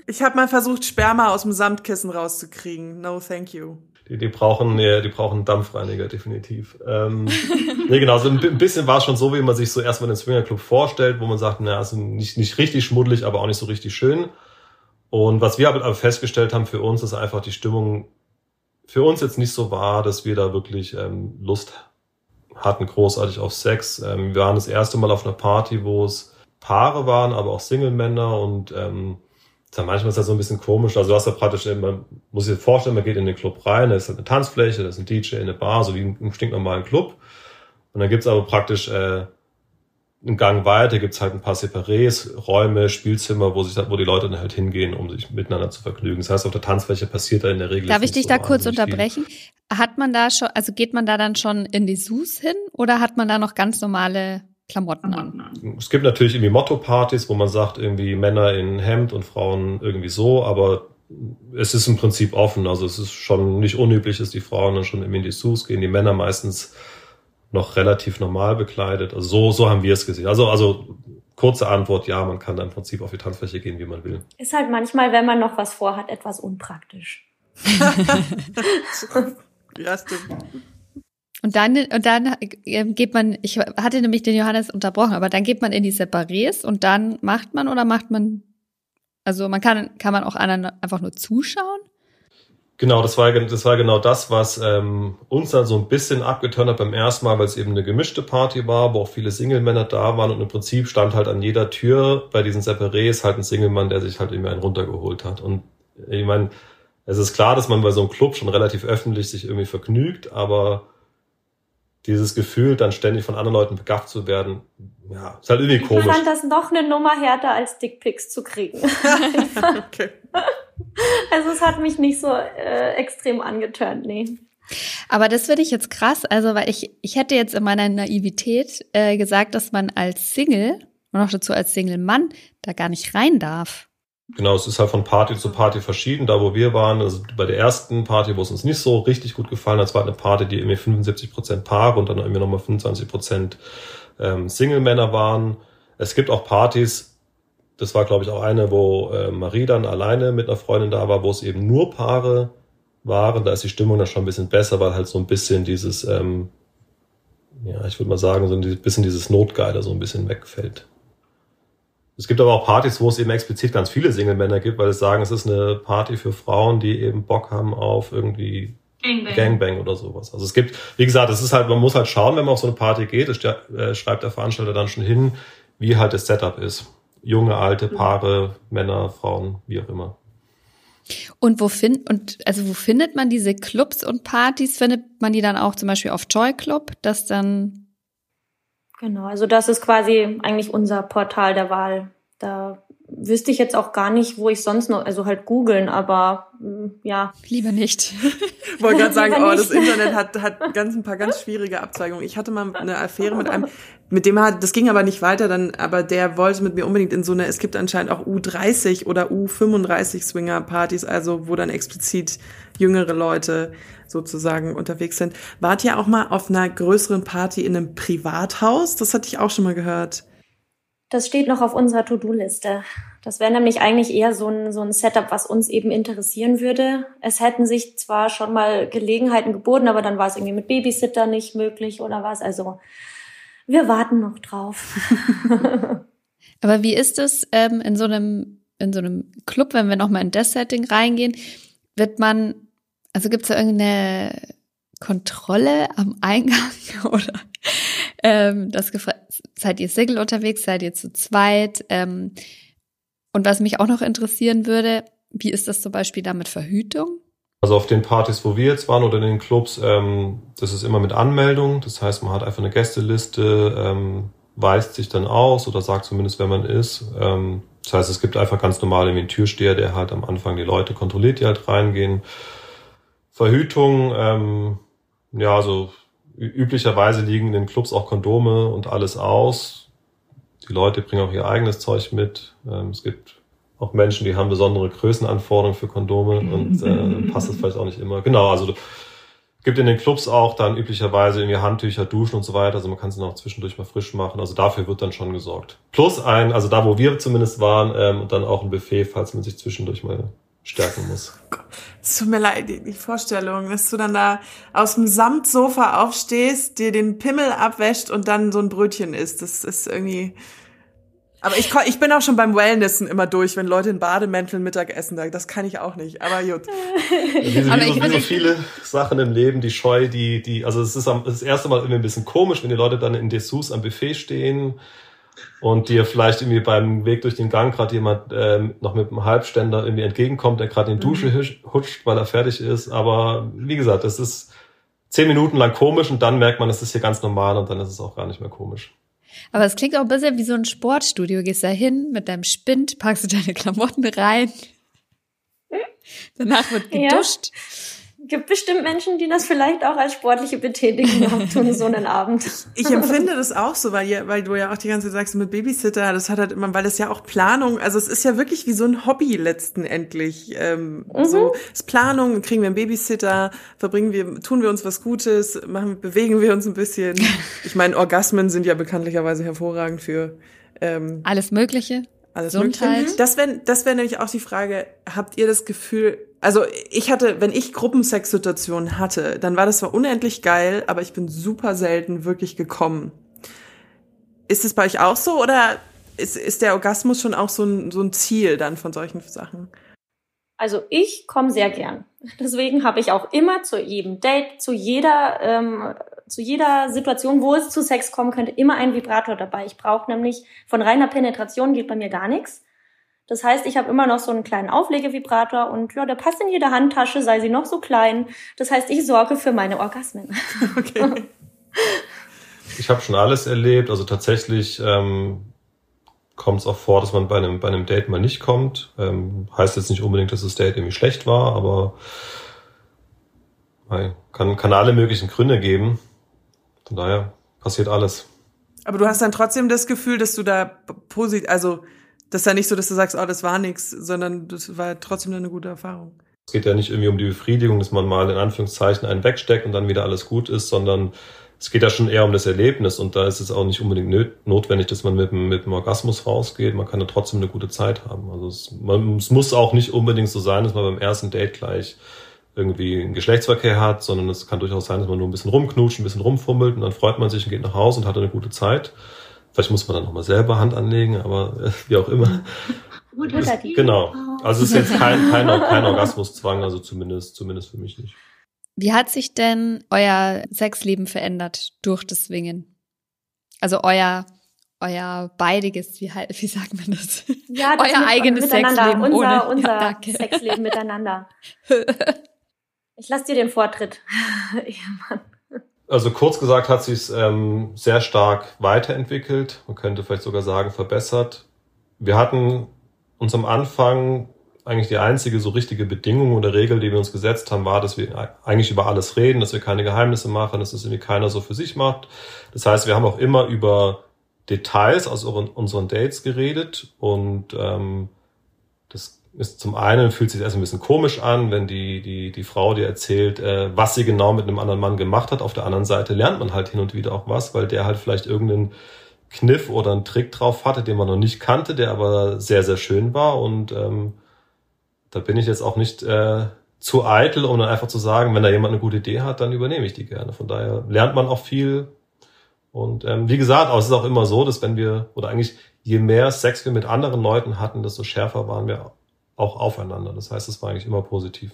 ich habe mal versucht, Sperma aus dem Samtkissen rauszukriegen. No, thank you. Die, die brauchen, nee, die brauchen einen Dampfreiniger, definitiv. Ähm, nee, genau, so ein bisschen war es schon so, wie man sich so erstmal den Swingerclub vorstellt, wo man sagt, na, also nicht, nicht richtig schmuddelig, aber auch nicht so richtig schön. Und was wir aber festgestellt haben für uns, ist einfach die Stimmung für uns jetzt nicht so war, dass wir da wirklich ähm, Lust hatten, großartig auf Sex. Ähm, wir waren das erste Mal auf einer Party, wo es Paare waren, aber auch Single-Männer und ähm, ja, manchmal ist das so ein bisschen komisch. Also du hast ja praktisch, man muss sich vorstellen, man geht in den Club rein, da ist halt eine Tanzfläche, da ist ein DJ, eine Bar, so wie im stinknormalen Club. Und dann gibt's aber praktisch äh, einen Gang weiter, gibt's halt ein paar Separés, Räume, Spielzimmer, wo sich wo die Leute dann halt hingehen, um sich miteinander zu vergnügen. Das heißt, auf der Tanzfläche passiert da in der Regel. Darf ich dich so da kurz unterbrechen? Viel. Hat man da schon, also geht man da dann schon in die Sus hin oder hat man da noch ganz normale Klamotten an. Es gibt natürlich irgendwie Motto-Partys, wo man sagt, irgendwie Männer in Hemd und Frauen irgendwie so, aber es ist im Prinzip offen. Also es ist schon nicht unüblich, dass die Frauen dann schon in die Sus gehen, die Männer meistens noch relativ normal bekleidet. Also so, so haben wir es gesehen. Also, also kurze Antwort, ja, man kann da im Prinzip auf die Tanzfläche gehen, wie man will. Ist halt manchmal, wenn man noch was vorhat, etwas unpraktisch. ja, stimmt. Und dann, und dann ähm, geht man, ich hatte nämlich den Johannes unterbrochen, aber dann geht man in die Separés und dann macht man oder macht man, also man kann, kann man auch anderen einfach nur zuschauen? Genau, das war, das war genau das, was ähm, uns dann so ein bisschen abgeturnt hat beim ersten Mal, weil es eben eine gemischte Party war, wo auch viele Single-Männer da waren und im Prinzip stand halt an jeder Tür bei diesen Separés halt ein Single-Mann, der sich halt irgendwie einen runtergeholt hat. Und ich meine, es ist klar, dass man bei so einem Club schon relativ öffentlich sich irgendwie vergnügt, aber dieses Gefühl, dann ständig von anderen Leuten begafft zu werden, ja, ist halt irgendwie komisch. Ich fand das noch eine Nummer härter als Dickpics zu kriegen. okay. Also es hat mich nicht so äh, extrem angeturnt, nee. Aber das finde ich jetzt krass, also weil ich, ich hätte jetzt in meiner Naivität äh, gesagt, dass man als Single und auch dazu als Single-Mann da gar nicht rein darf. Genau, es ist halt von Party zu Party verschieden. Da, wo wir waren, also bei der ersten Party, wo es uns nicht so richtig gut gefallen hat, war eine Party, die irgendwie 75 Prozent Paare und dann irgendwie nochmal 25 Prozent ähm, Single-Männer waren. Es gibt auch Partys, das war glaube ich auch eine, wo äh, Marie dann alleine mit einer Freundin da war, wo es eben nur Paare waren. Da ist die Stimmung dann schon ein bisschen besser, weil halt so ein bisschen dieses, ähm, ja, ich würde mal sagen, so ein bisschen dieses Notgeile so ein bisschen wegfällt. Es gibt aber auch Partys, wo es eben explizit ganz viele Single-Männer gibt, weil es sagen, es ist eine Party für Frauen, die eben Bock haben auf irgendwie Gangbang. Gangbang oder sowas. Also es gibt, wie gesagt, es ist halt, man muss halt schauen, wenn man auf so eine Party geht, das äh, schreibt der Veranstalter dann schon hin, wie halt das Setup ist. Junge, alte Paare, Männer, Frauen, wie auch immer. Und wo find, und also wo findet man diese Clubs und Partys? Findet man die dann auch zum Beispiel auf Joy Club, das dann Genau, also das ist quasi eigentlich unser Portal der Wahl. Da wüsste ich jetzt auch gar nicht, wo ich sonst noch, also halt googeln, aber mm, ja. Lieber nicht. Ich wollte gerade sagen, oh, das Internet hat, hat ganz ein paar ganz schwierige Abzweigungen. Ich hatte mal eine Affäre mit einem, mit dem hat, das ging aber nicht weiter, dann, aber der wollte mit mir unbedingt in so eine, es gibt anscheinend auch U30 oder U35 Swinger-Partys, also wo dann explizit jüngere Leute sozusagen unterwegs sind. Wart ihr auch mal auf einer größeren Party in einem Privathaus? Das hatte ich auch schon mal gehört. Das steht noch auf unserer To-Do-Liste. Das wäre nämlich eigentlich eher so ein, so ein Setup, was uns eben interessieren würde. Es hätten sich zwar schon mal Gelegenheiten geboten, aber dann war es irgendwie mit Babysitter nicht möglich oder was. Also wir warten noch drauf. aber wie ist es ähm, in so einem in so einem Club, wenn wir nochmal in das Setting reingehen, wird man, also gibt es da irgendeine Kontrolle am Eingang oder ähm, das seid ihr Single unterwegs, seid ihr zu zweit? Ähm, und was mich auch noch interessieren würde, wie ist das zum Beispiel da mit Verhütung? Also auf den Partys, wo wir jetzt waren oder in den Clubs, ähm, das ist immer mit Anmeldung. Das heißt, man hat einfach eine Gästeliste, ähm, weist sich dann aus oder sagt zumindest, wer man ist. Ähm, das heißt, es gibt einfach ganz normal einen Türsteher, der halt am Anfang die Leute kontrolliert, die halt reingehen. Verhütung, ähm, ja, also üblicherweise liegen in den Clubs auch Kondome und alles aus. Die Leute bringen auch ihr eigenes Zeug mit. Ähm, es gibt auch Menschen, die haben besondere Größenanforderungen für Kondome und äh, passt das vielleicht auch nicht immer. Genau, also gibt in den Clubs auch dann üblicherweise irgendwie Handtücher, Duschen und so weiter. Also man kann sie noch zwischendurch mal frisch machen. Also dafür wird dann schon gesorgt. Plus ein, also da wo wir zumindest waren, ähm, und dann auch ein Buffet, falls man sich zwischendurch mal stärken muss. Es tut mir leid, die Vorstellung, dass du dann da aus dem Samtsofa aufstehst, dir den Pimmel abwäscht und dann so ein Brötchen isst. Das ist irgendwie. Aber ich, ich bin auch schon beim Wellnessen immer durch, wenn Leute in Bademänteln Mittag essen. Das kann ich auch nicht. Aber gut. Ja, wie, so, wie, so, wie so viele Sachen im Leben, die Scheu, die, die, also es ist das erste Mal irgendwie ein bisschen komisch, wenn die Leute dann in Dessous am Buffet stehen und dir vielleicht irgendwie beim Weg durch den Gang gerade jemand ähm, noch mit einem Halbständer irgendwie entgegenkommt, der gerade in die Dusche mhm. hutscht, weil er fertig ist. Aber wie gesagt, das ist zehn Minuten lang komisch und dann merkt man, es ist hier ganz normal und dann ist es auch gar nicht mehr komisch. Aber es klingt auch ein bisschen wie so ein Sportstudio. Du gehst da hin mit deinem Spind, packst du deine Klamotten rein. Danach wird geduscht. Ja gibt bestimmt Menschen, die das vielleicht auch als sportliche Betätigung tun, so einen Abend. Ich empfinde das auch so, weil, weil du ja auch die ganze Zeit sagst, mit Babysitter, das hat halt immer, weil das ja auch Planung, also es ist ja wirklich wie so ein Hobby letzten endlich. Ähm, mhm. So, es ist Planung, kriegen wir einen Babysitter, verbringen wir, tun wir uns was Gutes, machen, bewegen wir uns ein bisschen. Ich meine, Orgasmen sind ja bekanntlicherweise hervorragend für ähm, alles Mögliche. Alles Gesundheit. Mögliche. Das wäre das wäre nämlich auch die Frage, habt ihr das Gefühl, also ich hatte, wenn ich Gruppensexsituationen hatte, dann war das zwar unendlich geil, aber ich bin super selten wirklich gekommen. Ist es bei euch auch so oder ist, ist der Orgasmus schon auch so ein, so ein Ziel dann von solchen Sachen? Also ich komme sehr gern. Deswegen habe ich auch immer zu jedem Date, zu jeder, ähm, zu jeder Situation, wo es zu Sex kommen könnte, immer einen Vibrator dabei. Ich brauche nämlich von reiner Penetration geht bei mir gar nichts. Das heißt, ich habe immer noch so einen kleinen Auflegevibrator und ja, der passt in jede Handtasche, sei sie noch so klein. Das heißt, ich sorge für meine Orgasmen. Okay. Ich habe schon alles erlebt. Also tatsächlich ähm, kommt es auch vor, dass man bei einem, bei einem Date mal nicht kommt. Ähm, heißt jetzt nicht unbedingt, dass das Date irgendwie schlecht war, aber kann, kann alle möglichen Gründe geben. Von daher passiert alles. Aber du hast dann trotzdem das Gefühl, dass du da positiv, also das ist ja nicht so, dass du sagst, oh, das war nichts, sondern das war trotzdem eine gute Erfahrung. Es geht ja nicht irgendwie um die Befriedigung, dass man mal in Anführungszeichen einen wegsteckt und dann wieder alles gut ist, sondern es geht ja schon eher um das Erlebnis und da ist es auch nicht unbedingt notwendig, dass man mit, mit dem Orgasmus rausgeht. Man kann ja trotzdem eine gute Zeit haben. Also es, man, es muss auch nicht unbedingt so sein, dass man beim ersten Date gleich irgendwie einen Geschlechtsverkehr hat, sondern es kann durchaus sein, dass man nur ein bisschen rumknutscht, ein bisschen rumfummelt und dann freut man sich und geht nach Hause und hat eine gute Zeit. Vielleicht muss man dann nochmal selber Hand anlegen, aber äh, wie auch immer. ist, genau. Also es ist jetzt kein, kein, kein Orgasmuszwang, also zumindest, zumindest für mich nicht. Wie hat sich denn euer Sexleben verändert durch das Swingen? Also euer euer beidiges, wie, wie sagt man das? Ja, das euer eigenes Sexleben unser, ohne. Unser ja, Sexleben miteinander. Ich lasse dir den Vortritt. ja, Mann. Also kurz gesagt hat sich ähm, sehr stark weiterentwickelt. Man könnte vielleicht sogar sagen verbessert. Wir hatten uns am Anfang eigentlich die einzige so richtige Bedingung oder Regel, die wir uns gesetzt haben, war, dass wir eigentlich über alles reden, dass wir keine Geheimnisse machen, dass das irgendwie keiner so für sich macht. Das heißt, wir haben auch immer über Details aus unseren Dates geredet und ähm, das ist zum einen fühlt sich erst ein bisschen komisch an, wenn die, die, die Frau dir erzählt, äh, was sie genau mit einem anderen Mann gemacht hat. Auf der anderen Seite lernt man halt hin und wieder auch was, weil der halt vielleicht irgendeinen Kniff oder einen Trick drauf hatte, den man noch nicht kannte, der aber sehr, sehr schön war. Und ähm, da bin ich jetzt auch nicht äh, zu eitel, um dann einfach zu sagen, wenn da jemand eine gute Idee hat, dann übernehme ich die gerne. Von daher lernt man auch viel. Und ähm, wie gesagt, auch es ist auch immer so, dass wenn wir, oder eigentlich je mehr Sex wir mit anderen Leuten hatten, desto schärfer waren wir auch aufeinander. Das heißt, es war eigentlich immer positiv.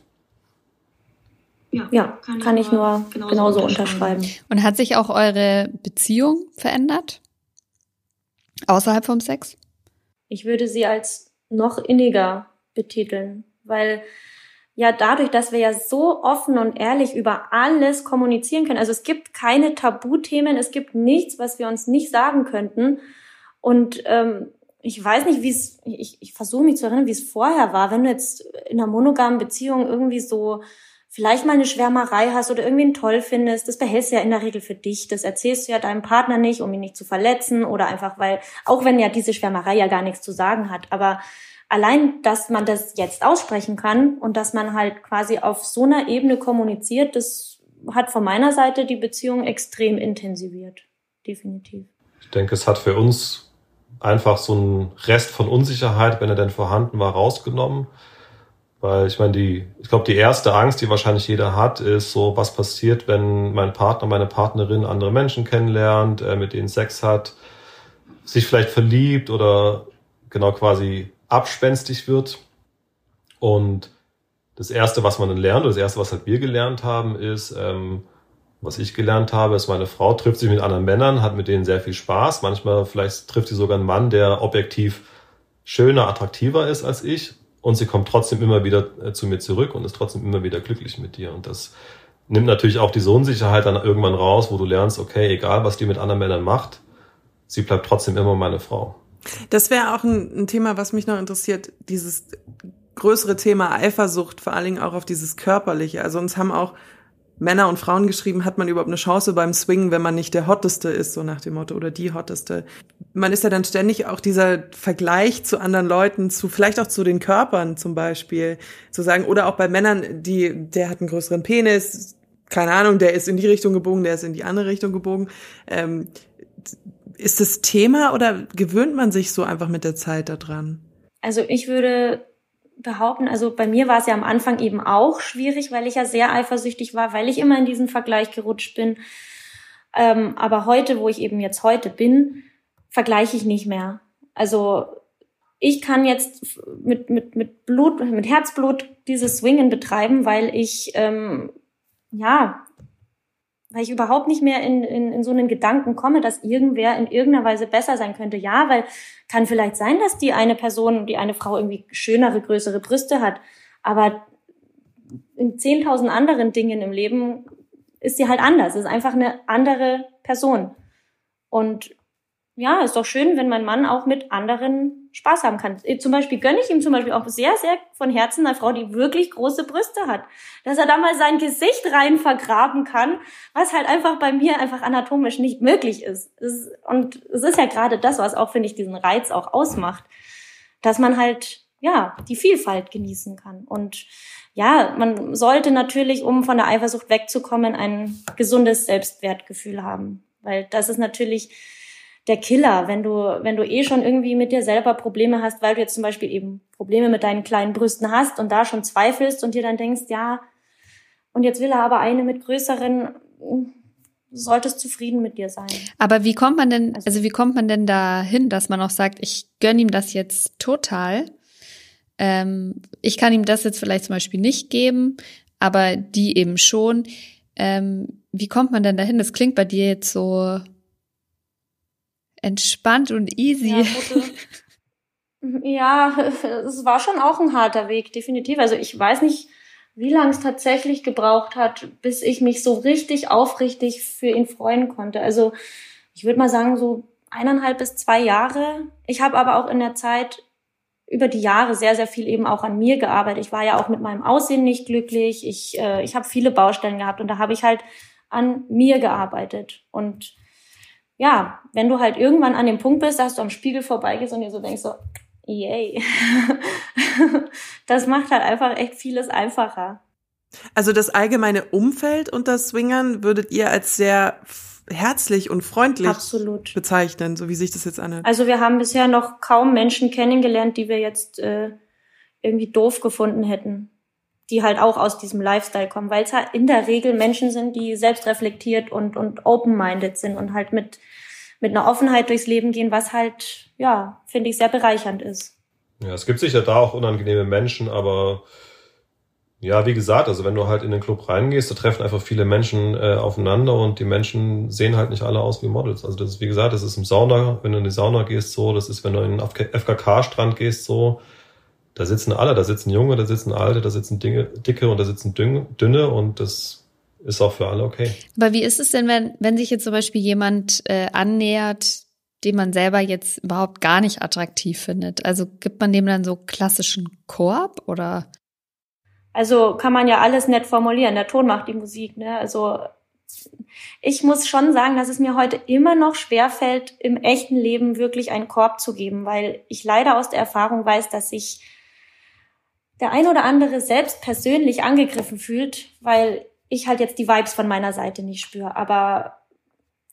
Ja, ja kann, kann ich nur genauso, genauso unterschreiben. Und hat sich auch eure Beziehung verändert? Außerhalb vom Sex? Ich würde sie als noch inniger betiteln, weil ja dadurch, dass wir ja so offen und ehrlich über alles kommunizieren können. Also es gibt keine Tabuthemen, es gibt nichts, was wir uns nicht sagen könnten. Und ähm, ich weiß nicht, wie es, ich, ich versuche mich zu erinnern, wie es vorher war, wenn du jetzt in einer monogamen Beziehung irgendwie so vielleicht mal eine Schwärmerei hast oder irgendwen toll findest, das behältst du ja in der Regel für dich. Das erzählst du ja deinem Partner nicht, um ihn nicht zu verletzen oder einfach weil, auch wenn ja diese Schwärmerei ja gar nichts zu sagen hat, aber allein, dass man das jetzt aussprechen kann und dass man halt quasi auf so einer Ebene kommuniziert, das hat von meiner Seite die Beziehung extrem intensiviert. Definitiv. Ich denke, es hat für uns einfach so einen Rest von Unsicherheit, wenn er denn vorhanden war, rausgenommen weil ich meine, die, ich glaube, die erste Angst, die wahrscheinlich jeder hat, ist so, was passiert, wenn mein Partner, meine Partnerin andere Menschen kennenlernt, äh, mit denen Sex hat, sich vielleicht verliebt oder genau quasi abspenstig wird. Und das erste, was man dann lernt, oder das erste, was halt wir gelernt haben, ist, ähm, was ich gelernt habe, ist, meine Frau trifft sich mit anderen Männern, hat mit denen sehr viel Spaß. Manchmal vielleicht trifft sie sogar einen Mann, der objektiv schöner, attraktiver ist als ich und sie kommt trotzdem immer wieder äh, zu mir zurück und ist trotzdem immer wieder glücklich mit dir. Und das nimmt natürlich auch diese Unsicherheit dann irgendwann raus, wo du lernst, okay, egal was die mit anderen Männern macht, sie bleibt trotzdem immer meine Frau. Das wäre auch ein, ein, Thema, was mich noch interessiert, dieses größere Thema Eifersucht, vor allen Dingen auch auf dieses Körperliche. Also uns haben auch Männer und Frauen geschrieben, hat man überhaupt eine Chance beim Swingen, wenn man nicht der Hotteste ist, so nach dem Motto, oder die Hotteste. Man ist ja dann ständig auch dieser Vergleich zu anderen Leuten, zu vielleicht auch zu den Körpern zum Beispiel, zu sagen, oder auch bei Männern, die, der hat einen größeren Penis, keine Ahnung, der ist in die Richtung gebogen, der ist in die andere Richtung gebogen. Ähm, ist das Thema oder gewöhnt man sich so einfach mit der Zeit daran? Also ich würde behaupten, also bei mir war es ja am Anfang eben auch schwierig, weil ich ja sehr eifersüchtig war, weil ich immer in diesen Vergleich gerutscht bin. Ähm, aber heute, wo ich eben jetzt heute bin, vergleiche ich nicht mehr. Also ich kann jetzt mit, mit, mit Blut, mit Herzblut dieses Swingen betreiben, weil ich ähm, ja weil ich überhaupt nicht mehr in, in, in so einen Gedanken komme, dass irgendwer in irgendeiner Weise besser sein könnte. Ja, weil kann vielleicht sein, dass die eine Person, die eine Frau irgendwie schönere, größere Brüste hat, aber in 10.000 anderen Dingen im Leben ist sie halt anders. ist einfach eine andere Person. Und ja, ist doch schön, wenn mein Mann auch mit anderen Spaß haben kann. Äh, zum Beispiel gönne ich ihm zum Beispiel auch sehr, sehr von Herzen eine Frau, die wirklich große Brüste hat. Dass er da mal sein Gesicht rein vergraben kann, was halt einfach bei mir einfach anatomisch nicht möglich ist. Und es ist ja gerade das, was auch, finde ich, diesen Reiz auch ausmacht. Dass man halt, ja, die Vielfalt genießen kann. Und ja, man sollte natürlich, um von der Eifersucht wegzukommen, ein gesundes Selbstwertgefühl haben. Weil das ist natürlich der Killer, wenn du, wenn du eh schon irgendwie mit dir selber Probleme hast, weil du jetzt zum Beispiel eben Probleme mit deinen kleinen Brüsten hast und da schon zweifelst und dir dann denkst, ja, und jetzt will er aber eine mit größeren, solltest zufrieden mit dir sein. Aber wie kommt man denn, also, also wie kommt man denn dahin, dass man auch sagt, ich gönn ihm das jetzt total? Ähm, ich kann ihm das jetzt vielleicht zum Beispiel nicht geben, aber die eben schon. Ähm, wie kommt man denn dahin? Das klingt bei dir jetzt so entspannt und easy. Ja, es war schon auch ein harter Weg, definitiv. Also ich weiß nicht, wie lange es tatsächlich gebraucht hat, bis ich mich so richtig aufrichtig für ihn freuen konnte. Also ich würde mal sagen, so eineinhalb bis zwei Jahre. Ich habe aber auch in der Zeit über die Jahre sehr, sehr viel eben auch an mir gearbeitet. Ich war ja auch mit meinem Aussehen nicht glücklich. Ich, äh, ich habe viele Baustellen gehabt und da habe ich halt an mir gearbeitet. Und ja, wenn du halt irgendwann an dem Punkt bist, dass du am Spiegel vorbeigehst und dir so denkst so, yay. das macht halt einfach echt vieles einfacher. Also das allgemeine Umfeld unter Swingern würdet ihr als sehr herzlich und freundlich Absolut. bezeichnen, so wie sich das jetzt anhört. Also wir haben bisher noch kaum Menschen kennengelernt, die wir jetzt äh, irgendwie doof gefunden hätten, die halt auch aus diesem Lifestyle kommen, weil es halt in der Regel Menschen sind, die selbst reflektiert und, und open-minded sind und halt mit, mit einer Offenheit durchs Leben gehen, was halt, ja, finde ich, sehr bereichernd ist. Ja, es gibt sicher da auch unangenehme Menschen, aber ja, wie gesagt, also wenn du halt in den Club reingehst, da treffen einfach viele Menschen äh, aufeinander und die Menschen sehen halt nicht alle aus wie Models. Also das ist, wie gesagt, das ist im Sauna, wenn du in die Sauna gehst, so, das ist, wenn du in den FKK-Strand gehst, so, da sitzen alle, da sitzen Junge, da sitzen Alte, da sitzen Dinge, Dicke und da sitzen Dünne und das ist auch für alle okay. Aber wie ist es denn, wenn, wenn sich jetzt zum Beispiel jemand äh, annähert, den man selber jetzt überhaupt gar nicht attraktiv findet? Also gibt man dem dann so klassischen Korb oder? Also kann man ja alles nett formulieren. Der Ton macht die Musik, ne? Also ich muss schon sagen, dass es mir heute immer noch schwerfällt, im echten Leben wirklich einen Korb zu geben, weil ich leider aus der Erfahrung weiß, dass sich der ein oder andere selbst persönlich angegriffen fühlt, weil ich halt jetzt die Vibes von meiner Seite nicht spüre. Aber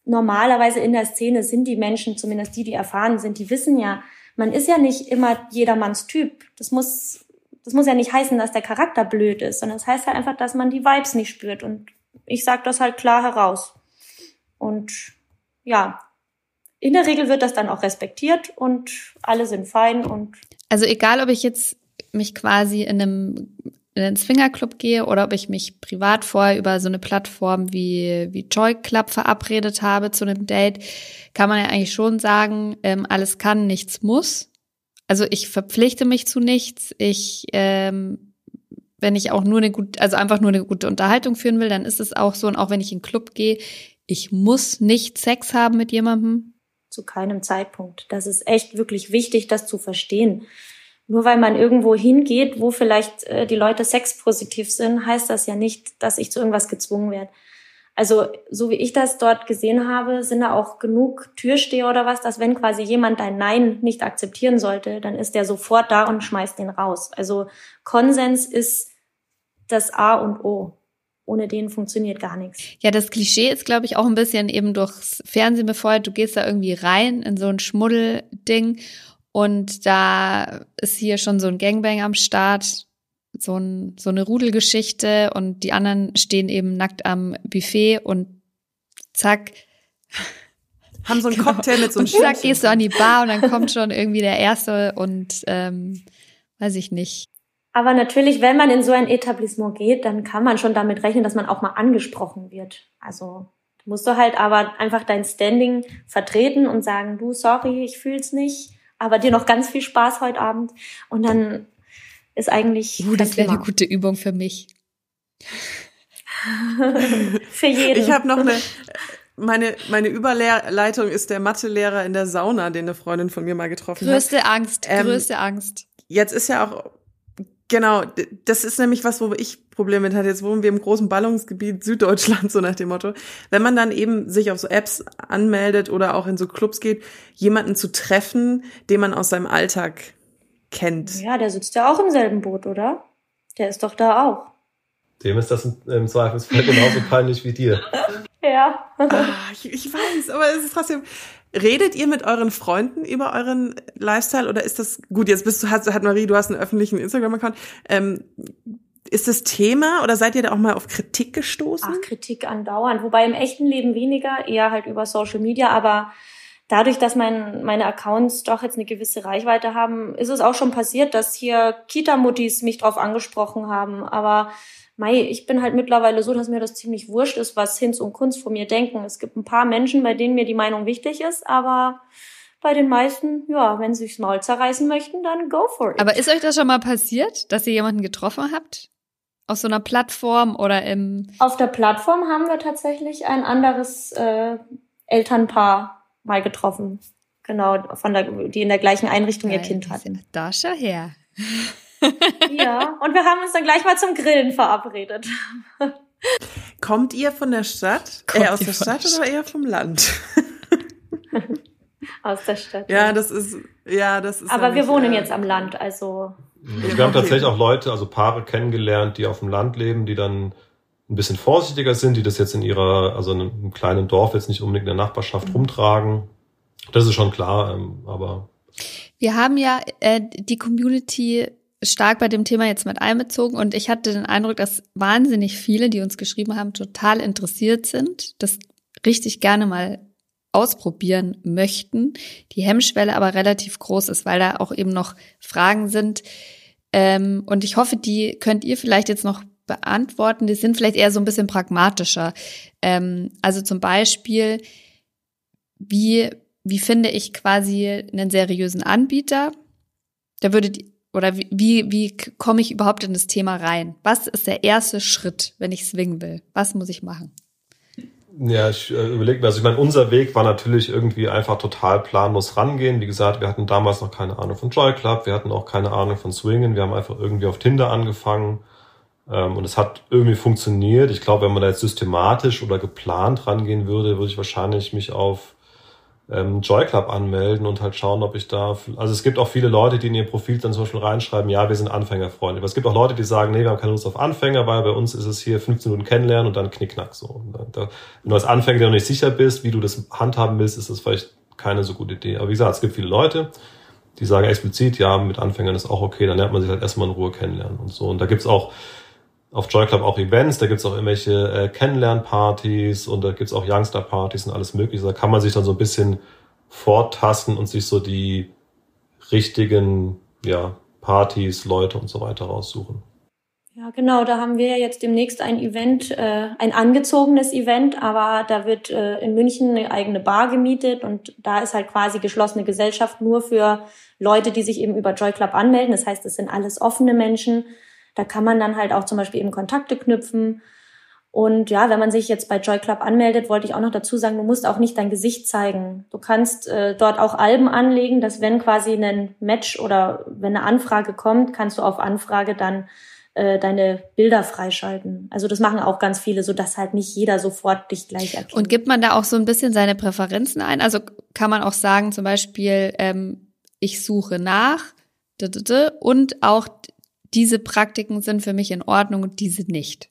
normalerweise in der Szene sind die Menschen, zumindest die, die erfahren sind, die wissen ja, man ist ja nicht immer jedermanns Typ. Das muss, das muss ja nicht heißen, dass der Charakter blöd ist, sondern es das heißt halt einfach, dass man die Vibes nicht spürt. Und ich sage das halt klar heraus. Und ja, in der Regel wird das dann auch respektiert und alle sind fein und. Also egal, ob ich jetzt mich quasi in einem in den Swingerclub gehe oder ob ich mich privat vorher über so eine Plattform wie, wie Joy Club verabredet habe zu einem Date, kann man ja eigentlich schon sagen, ähm, alles kann, nichts muss. Also ich verpflichte mich zu nichts. Ich, ähm, wenn ich auch nur eine gute, also einfach nur eine gute Unterhaltung führen will, dann ist es auch so. Und auch wenn ich in den Club gehe, ich muss nicht Sex haben mit jemandem. Zu keinem Zeitpunkt. Das ist echt wirklich wichtig, das zu verstehen. Nur weil man irgendwo hingeht, wo vielleicht äh, die Leute sexpositiv sind, heißt das ja nicht, dass ich zu irgendwas gezwungen werde. Also, so wie ich das dort gesehen habe, sind da auch genug Türsteher oder was, dass wenn quasi jemand dein Nein nicht akzeptieren sollte, dann ist der sofort da und schmeißt den raus. Also, Konsens ist das A und O. Ohne den funktioniert gar nichts. Ja, das Klischee ist, glaube ich, auch ein bisschen eben durchs Fernsehen befeuert. Du gehst da irgendwie rein in so ein Schmuddelding und da ist hier schon so ein Gangbang am Start, so, ein, so eine Rudelgeschichte und die anderen stehen eben nackt am Buffet und zack. Haben so einen genau. Cocktail mit so einem Zack, gehst du an die Bar und dann kommt schon irgendwie der Erste und ähm, weiß ich nicht. Aber natürlich, wenn man in so ein Etablissement geht, dann kann man schon damit rechnen, dass man auch mal angesprochen wird. Also musst du halt aber einfach dein Standing vertreten und sagen, du, sorry, ich fühl's nicht aber dir noch ganz viel Spaß heute Abend. Und dann ist eigentlich. Uh, das wäre eine gute Übung für mich. für jeden. Ich habe noch eine. Meine, meine Überleitung ist der Mathelehrer in der Sauna, den eine Freundin von mir mal getroffen größte hat. Größte Angst, ähm, größte Angst. Jetzt ist ja auch Genau, das ist nämlich was, wo ich Probleme mit hatte. Jetzt wohnen wir im großen Ballungsgebiet Süddeutschland, so nach dem Motto. Wenn man dann eben sich auf so Apps anmeldet oder auch in so Clubs geht, jemanden zu treffen, den man aus seinem Alltag kennt. Ja, der sitzt ja auch im selben Boot, oder? Der ist doch da auch. Dem ist das im Zweifelsfall genauso peinlich wie dir. Ja. ah, ich, ich weiß, aber es ist trotzdem, Redet ihr mit euren Freunden über euren Lifestyle oder ist das gut? Jetzt bist du hat, hat Marie, du hast einen öffentlichen Instagram-Account. Ähm, ist das Thema oder seid ihr da auch mal auf Kritik gestoßen? Ach, Kritik andauernd. Wobei im echten Leben weniger, eher halt über Social Media. Aber dadurch, dass mein, meine Accounts doch jetzt eine gewisse Reichweite haben, ist es auch schon passiert, dass hier Kita-Muttis mich drauf angesprochen haben. Aber Mei, ich bin halt mittlerweile so, dass mir das ziemlich wurscht ist, was Hinz und Kunst von mir denken. Es gibt ein paar Menschen, bei denen mir die Meinung wichtig ist, aber bei den meisten, ja, wenn sie sich's Maul zerreißen möchten, dann go for it. Aber ist euch das schon mal passiert, dass ihr jemanden getroffen habt? Auf so einer Plattform oder im. Auf der Plattform haben wir tatsächlich ein anderes äh, Elternpaar mal getroffen. Genau, von der, die in der gleichen Einrichtung ihr Kind hatten. Da schau her. Ja, und wir haben uns dann gleich mal zum Grillen verabredet. Kommt ihr von der Stadt? Kommt äh, aus der Stadt, Stadt oder eher vom Land? aus der Stadt. Ja, ja, das ist, ja, das ist. Aber wir wohnen äh, jetzt am Land, also. also wir haben tatsächlich auch Leute, also Paare kennengelernt, die auf dem Land leben, die dann ein bisschen vorsichtiger sind, die das jetzt in ihrer, also in einem kleinen Dorf jetzt nicht unbedingt in der Nachbarschaft mhm. rumtragen. Das ist schon klar, ähm, aber. Wir haben ja äh, die Community stark bei dem Thema jetzt mit einbezogen und ich hatte den Eindruck, dass wahnsinnig viele, die uns geschrieben haben, total interessiert sind, das richtig gerne mal ausprobieren möchten, die Hemmschwelle aber relativ groß ist, weil da auch eben noch Fragen sind. Ähm, und ich hoffe, die könnt ihr vielleicht jetzt noch beantworten. Die sind vielleicht eher so ein bisschen pragmatischer. Ähm, also zum Beispiel, wie, wie finde ich quasi einen seriösen Anbieter? Da würde die, oder wie, wie, wie komme ich überhaupt in das Thema rein? Was ist der erste Schritt, wenn ich swingen will? Was muss ich machen? Ja, ich äh, überlege mir, also ich meine, unser Weg war natürlich irgendwie einfach total planlos rangehen. Wie gesagt, wir hatten damals noch keine Ahnung von Joy Club, wir hatten auch keine Ahnung von Swingen, wir haben einfach irgendwie auf Tinder angefangen ähm, und es hat irgendwie funktioniert. Ich glaube, wenn man da jetzt systematisch oder geplant rangehen würde, würde ich wahrscheinlich mich auf ähm, Joy Club anmelden und halt schauen, ob ich da. Also es gibt auch viele Leute, die in ihr Profil dann zum Beispiel reinschreiben, ja, wir sind Anfängerfreunde. Aber es gibt auch Leute, die sagen, nee, wir haben keine Lust auf Anfänger, weil bei uns ist es hier 15 Minuten kennenlernen und dann knickknack so. Da, wenn du als Anfänger noch nicht sicher bist, wie du das handhaben willst, ist das vielleicht keine so gute Idee. Aber wie gesagt, es gibt viele Leute, die sagen explizit, ja, mit Anfängern ist auch okay, dann lernt man sich halt erstmal in Ruhe kennenlernen und so. Und da gibt's auch auf Joy Club auch Events, da gibt's auch irgendwelche äh, Kennenlernpartys und da gibt's auch Youngster-Partys und alles mögliche. Da kann man sich dann so ein bisschen vortasten und sich so die richtigen ja, Partys, Leute und so weiter raussuchen. Ja, genau, da haben wir ja jetzt demnächst ein Event, äh, ein angezogenes Event, aber da wird äh, in München eine eigene Bar gemietet und da ist halt quasi geschlossene Gesellschaft nur für Leute, die sich eben über Joy Club anmelden. Das heißt, es sind alles offene Menschen da kann man dann halt auch zum Beispiel eben Kontakte knüpfen. Und ja, wenn man sich jetzt bei Joy Club anmeldet, wollte ich auch noch dazu sagen, du musst auch nicht dein Gesicht zeigen. Du kannst äh, dort auch Alben anlegen, dass wenn quasi ein Match oder wenn eine Anfrage kommt, kannst du auf Anfrage dann äh, deine Bilder freischalten. Also das machen auch ganz viele, so dass halt nicht jeder sofort dich gleich erkennt. Und gibt man da auch so ein bisschen seine Präferenzen ein? Also kann man auch sagen, zum Beispiel, ähm, ich suche nach und auch diese Praktiken sind für mich in Ordnung und diese nicht.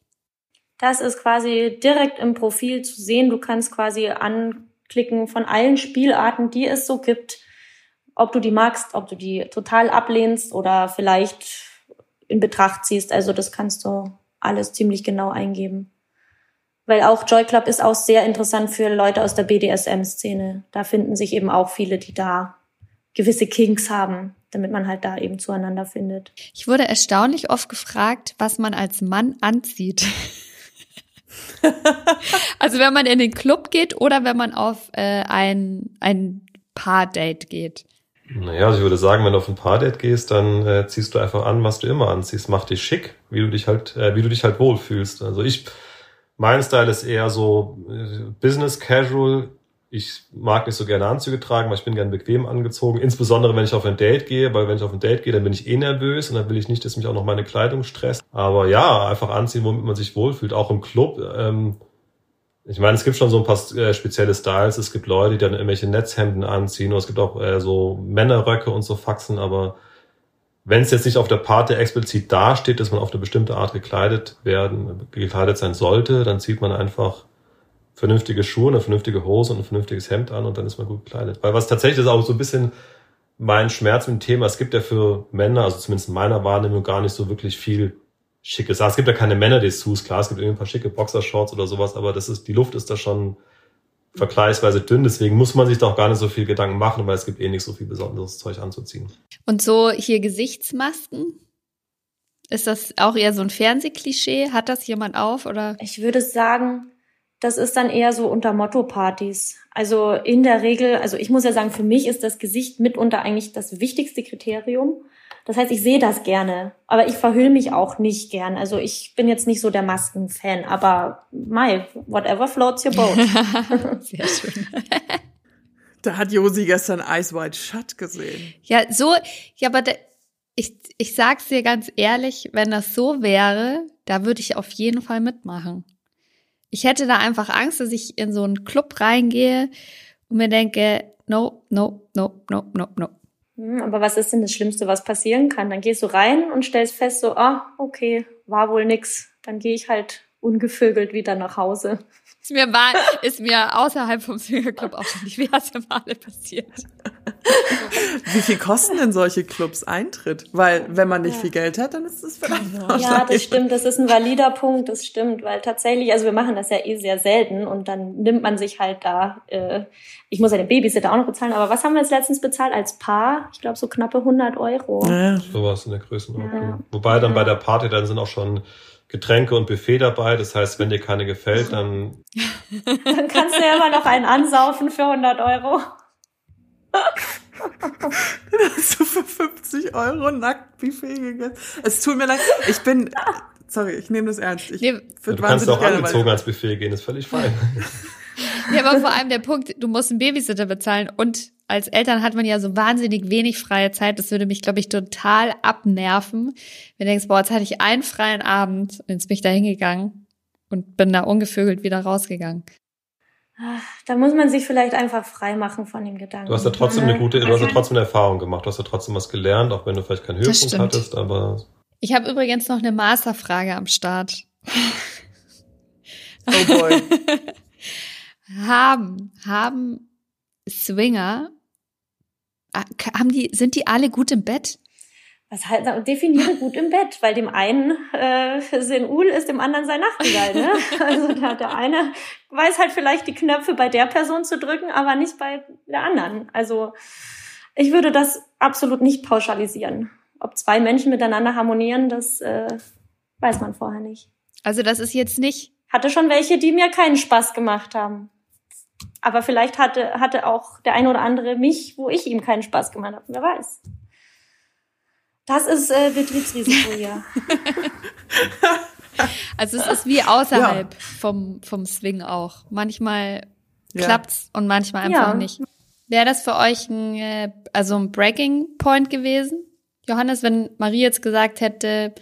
Das ist quasi direkt im Profil zu sehen. Du kannst quasi anklicken von allen Spielarten, die es so gibt, ob du die magst, ob du die total ablehnst oder vielleicht in Betracht ziehst. Also das kannst du alles ziemlich genau eingeben. Weil auch Joy Club ist auch sehr interessant für Leute aus der BDSM-Szene. Da finden sich eben auch viele, die da gewisse Kinks haben damit man halt da eben zueinander findet. Ich wurde erstaunlich oft gefragt, was man als Mann anzieht. also wenn man in den Club geht oder wenn man auf äh, ein, ein Paar-Date geht. Naja, also ich würde sagen, wenn du auf ein Paar-Date gehst, dann äh, ziehst du einfach an, was du immer anziehst. Mach dich schick, wie du dich halt, äh, wie du dich halt wohlfühlst. Also ich, mein Style ist eher so äh, Business Casual, ich mag nicht so gerne Anzüge tragen, weil ich bin gerne bequem angezogen. Insbesondere, wenn ich auf ein Date gehe, weil wenn ich auf ein Date gehe, dann bin ich eh nervös und dann will ich nicht, dass mich auch noch meine Kleidung stresst. Aber ja, einfach anziehen, womit man sich wohlfühlt, auch im Club. Ähm, ich meine, es gibt schon so ein paar äh, spezielle Styles. Es gibt Leute, die dann irgendwelche Netzhemden anziehen oder es gibt auch äh, so Männerröcke und so Faxen, aber wenn es jetzt nicht auf der Party explizit dasteht, dass man auf eine bestimmte Art gekleidet werden, gekleidet sein sollte, dann zieht man einfach vernünftige Schuhe, eine vernünftige Hose und ein vernünftiges Hemd an und dann ist man gut gekleidet. Weil was tatsächlich ist auch so ein bisschen mein Schmerz mit dem Thema, es gibt ja für Männer, also zumindest in meiner Wahrnehmung, gar nicht so wirklich viel schickes. Es gibt ja keine Männer-Dessous, klar, es gibt irgendwie ein paar schicke Boxershorts oder sowas, aber das ist, die Luft ist da schon vergleichsweise dünn, deswegen muss man sich da auch gar nicht so viel Gedanken machen, weil es gibt eh nicht so viel besonderes Zeug anzuziehen. Und so hier Gesichtsmasken? Ist das auch eher so ein Fernsehklischee? Hat das jemand auf oder? Ich würde sagen, das ist dann eher so unter Motto-Partys. Also in der Regel, also ich muss ja sagen, für mich ist das Gesicht mitunter eigentlich das wichtigste Kriterium. Das heißt, ich sehe das gerne, aber ich verhülle mich auch nicht gern. Also ich bin jetzt nicht so der Maskenfan, aber my, whatever floats your boat. Sehr schön. da hat Josi gestern Ice White Shut gesehen. Ja, so, ja, aber da, ich, ich sag's dir ganz ehrlich, wenn das so wäre, da würde ich auf jeden Fall mitmachen. Ich hätte da einfach Angst, dass ich in so einen Club reingehe und mir denke, no, no, no, no, no, no. Hm, aber was ist denn das Schlimmste, was passieren kann? Dann gehst du rein und stellst fest, so, ah, okay, war wohl nix. Dann gehe ich halt ungevögelt wieder nach Hause. Ist mir, war, ist mir außerhalb vom Swingerclub auch schon diverse Male passiert. Wie viel kosten denn solche Clubs Eintritt? Weil wenn man nicht viel Geld hat, dann ist das vielleicht auch Ja, das stimmt, das ist ein valider Punkt, das stimmt, weil tatsächlich, also wir machen das ja eh sehr selten und dann nimmt man sich halt da, äh, ich muss ja den Babysitter auch noch bezahlen, aber was haben wir jetzt letztens bezahlt als Paar? Ich glaube so knappe 100 Euro. Ja. Sowas in der Größenordnung. Ja. Wobei dann bei der Party, dann sind auch schon Getränke und Buffet dabei. Das heißt, wenn dir keine gefällt, dann Dann kannst du ja immer noch einen ansaufen für 100 Euro. Hast du für 50 Euro nackt Buffet gegessen? Es tut mir leid, ich bin, sorry, ich nehme das ernst. Ich Nee, du kannst auch gerne angezogen mal. ans Buffet gehen, ist völlig fein. Ja, aber vor allem der Punkt, du musst einen Babysitter bezahlen und als Eltern hat man ja so wahnsinnig wenig freie Zeit. Das würde mich, glaube ich, total abnerven. Wenn du denkst, boah, jetzt hatte ich einen freien Abend und jetzt bin ich da hingegangen und bin da ungevögelt wieder rausgegangen. Da muss man sich vielleicht einfach frei machen von dem Gedanken. Du hast ja trotzdem eine gute, du hast ja trotzdem eine Erfahrung gemacht. Du hast ja trotzdem was gelernt, auch wenn du vielleicht keinen Höhepunkt hattest, aber Ich habe übrigens noch eine Masterfrage am Start. Oh boy. haben, haben Swinger, haben die, sind die alle gut im Bett? Was halt, definiere gut im Bett, weil dem einen äh, sein Uhl ist, dem anderen sein Nachtigall, ne? Also der, der eine weiß halt vielleicht die Knöpfe bei der Person zu drücken, aber nicht bei der anderen. Also ich würde das absolut nicht pauschalisieren. Ob zwei Menschen miteinander harmonieren, das äh, weiß man vorher nicht. Also das ist jetzt nicht, Hatte schon welche, die mir keinen Spaß gemacht haben. Aber vielleicht hatte, hatte auch der eine oder andere mich, wo ich ihm keinen Spaß gemacht habe. Wer weiß. Das ist äh, Betriebsrisiko hier. also es ist wie außerhalb vom, vom Swing auch. Manchmal Ja. klappt's und manchmal einfach Ja. nicht. Wäre das für euch ein, äh, also ein Breaking Point gewesen? Johannes, wenn Marie jetzt gesagt hätte,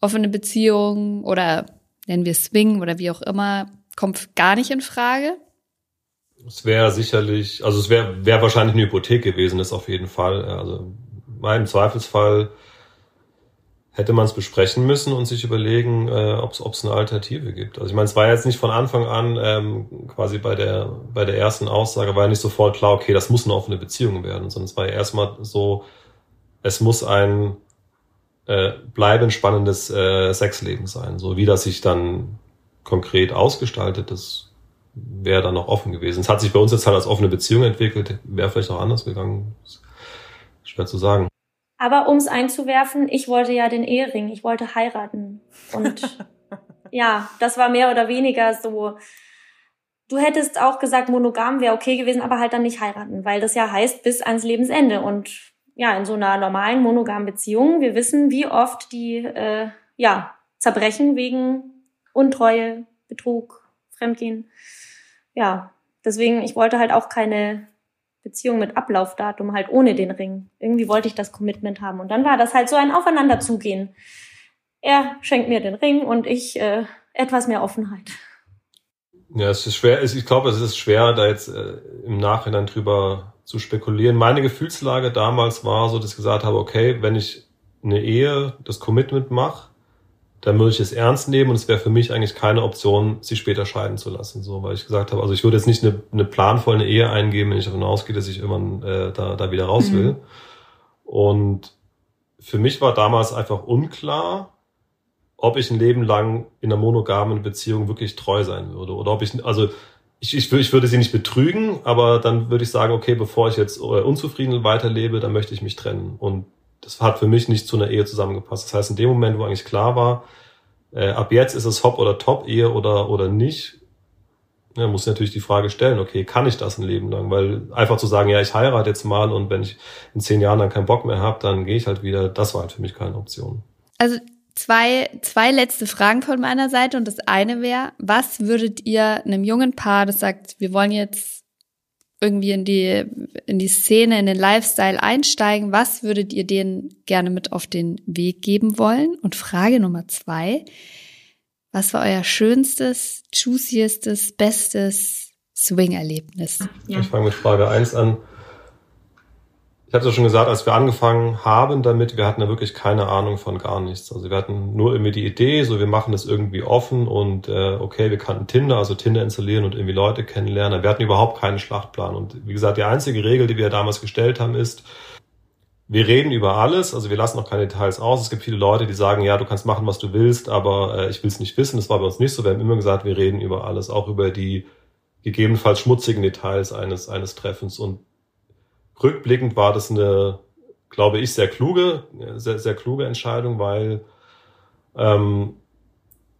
offene Beziehung oder nennen wir Swing oder wie auch immer, kommt gar nicht in Frage? Es wäre sicherlich, also es wäre wär wahrscheinlich eine Hypothek gewesen, das auf jeden Fall. Also im Zweifelsfall hätte man es besprechen müssen und sich überlegen, äh, ob es eine Alternative gibt. Also ich meine, es war jetzt nicht von Anfang an ähm, quasi bei der bei der ersten Aussage war ja nicht sofort klar, okay, das muss eine offene Beziehung werden, sondern es war ja erstmal so, es muss ein äh, bleibend spannendes äh, Sexleben sein. So wie das sich dann konkret ausgestaltet, das wäre dann noch offen gewesen. Es hat sich bei uns jetzt halt als offene Beziehung entwickelt, wäre vielleicht auch anders gegangen. Ist schwer zu sagen. Aber ums einzuwerfen, ich wollte ja den Ehering, ich wollte heiraten. Und ja, das war mehr oder weniger so. Du hättest auch gesagt, monogam wäre okay gewesen, aber halt dann nicht heiraten, weil das ja heißt bis ans Lebensende. Und ja, in so einer normalen monogamen Beziehung, wir wissen, wie oft die äh, ja zerbrechen wegen Untreue, Betrug, Fremdgehen. Ja, deswegen, ich wollte halt auch keine Beziehung mit Ablaufdatum, halt ohne den Ring. Irgendwie wollte ich das Commitment haben. Und dann war das halt so ein Aufeinanderzugehen. Er schenkt mir den Ring und ich äh, etwas mehr Offenheit. Ja, es ist schwer, ich glaube, es ist schwer, da jetzt äh, im Nachhinein drüber zu spekulieren. Meine Gefühlslage damals war so, dass ich gesagt habe, okay, wenn ich eine Ehe, das Commitment mache, dann würde ich es ernst nehmen und es wäre für mich eigentlich keine Option, sich später scheiden zu lassen. So, weil ich gesagt habe, also ich würde jetzt nicht eine, eine planvolle Ehe eingehen, wenn ich davon ausgehe, dass ich irgendwann äh, da, da wieder raus Mhm. will. Und für mich war damals einfach unklar, ob ich ein Leben lang in einer monogamen Beziehung wirklich treu sein würde. Oder ob ich, also ich, ich, ich würde sie nicht betrügen, aber dann würde ich sagen, okay, bevor ich jetzt äh, unzufrieden weiterlebe, dann möchte ich mich trennen. Und das hat für mich nicht zu einer Ehe zusammengepasst. Das heißt, in dem Moment, wo eigentlich klar war, äh, ab jetzt ist es Hop- oder Top-Ehe oder, oder nicht, ja, muss ich natürlich die Frage stellen, okay, kann ich das ein Leben lang? Weil einfach zu sagen, ja, ich heirate jetzt mal und wenn ich in zehn Jahren dann keinen Bock mehr habe, dann gehe ich halt wieder, das war halt für mich keine Option. Also zwei, zwei letzte Fragen von meiner Seite und das eine wäre, was würdet ihr einem jungen Paar, das sagt, wir wollen jetzt irgendwie in die, in die Szene, in den Lifestyle einsteigen, was würdet ihr denen gerne mit auf den Weg geben wollen? Und Frage Nummer zwei, was war euer schönstes, juiciestes, bestes Swing-Erlebnis? Ja. Ich fange mit Frage eins an. Ich habe es ja schon gesagt, als wir angefangen haben damit, wir hatten ja wirklich keine Ahnung von gar nichts. Also wir hatten nur irgendwie die Idee, so wir machen das irgendwie offen und äh, okay, wir kannten Tinder, also Tinder installieren und irgendwie Leute kennenlernen. Wir hatten überhaupt keinen Schlachtplan. Und wie gesagt, die einzige Regel, die wir damals gestellt haben, ist, wir reden über alles, also wir lassen auch keine Details aus. Es gibt viele Leute, die sagen, ja, du kannst machen, was du willst, aber äh, ich will es nicht wissen. Das war bei uns nicht so. Wir haben immer gesagt, wir reden über alles, auch über die gegebenenfalls schmutzigen Details eines, eines Treffens. Und rückblickend war das eine, glaube ich, sehr kluge, sehr, sehr kluge Entscheidung, weil ähm,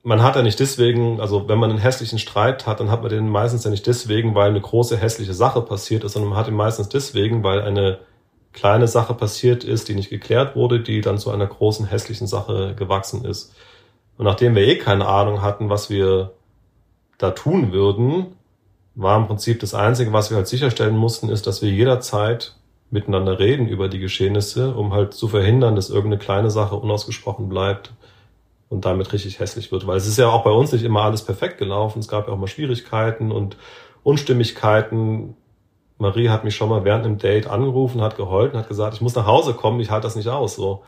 man hat ja nicht deswegen, also wenn man einen hässlichen Streit hat, dann hat man den meistens ja nicht deswegen, weil eine große hässliche Sache passiert ist, sondern man hat ihn meistens deswegen, weil eine kleine Sache passiert ist, die nicht geklärt wurde, die dann zu einer großen hässlichen Sache gewachsen ist. Und nachdem wir eh keine Ahnung hatten, was wir da tun würden, war im Prinzip das Einzige, was wir halt sicherstellen mussten, ist, dass wir jederzeit miteinander reden über die Geschehnisse, um halt zu verhindern, dass irgendeine kleine Sache unausgesprochen bleibt und damit richtig hässlich wird. Weil es ist ja auch bei uns nicht immer alles perfekt gelaufen. Es gab ja auch mal Schwierigkeiten und Unstimmigkeiten. Marie hat mich schon mal während einem Date angerufen, hat geheult und hat gesagt, ich muss nach Hause kommen, ich halte das nicht aus. So.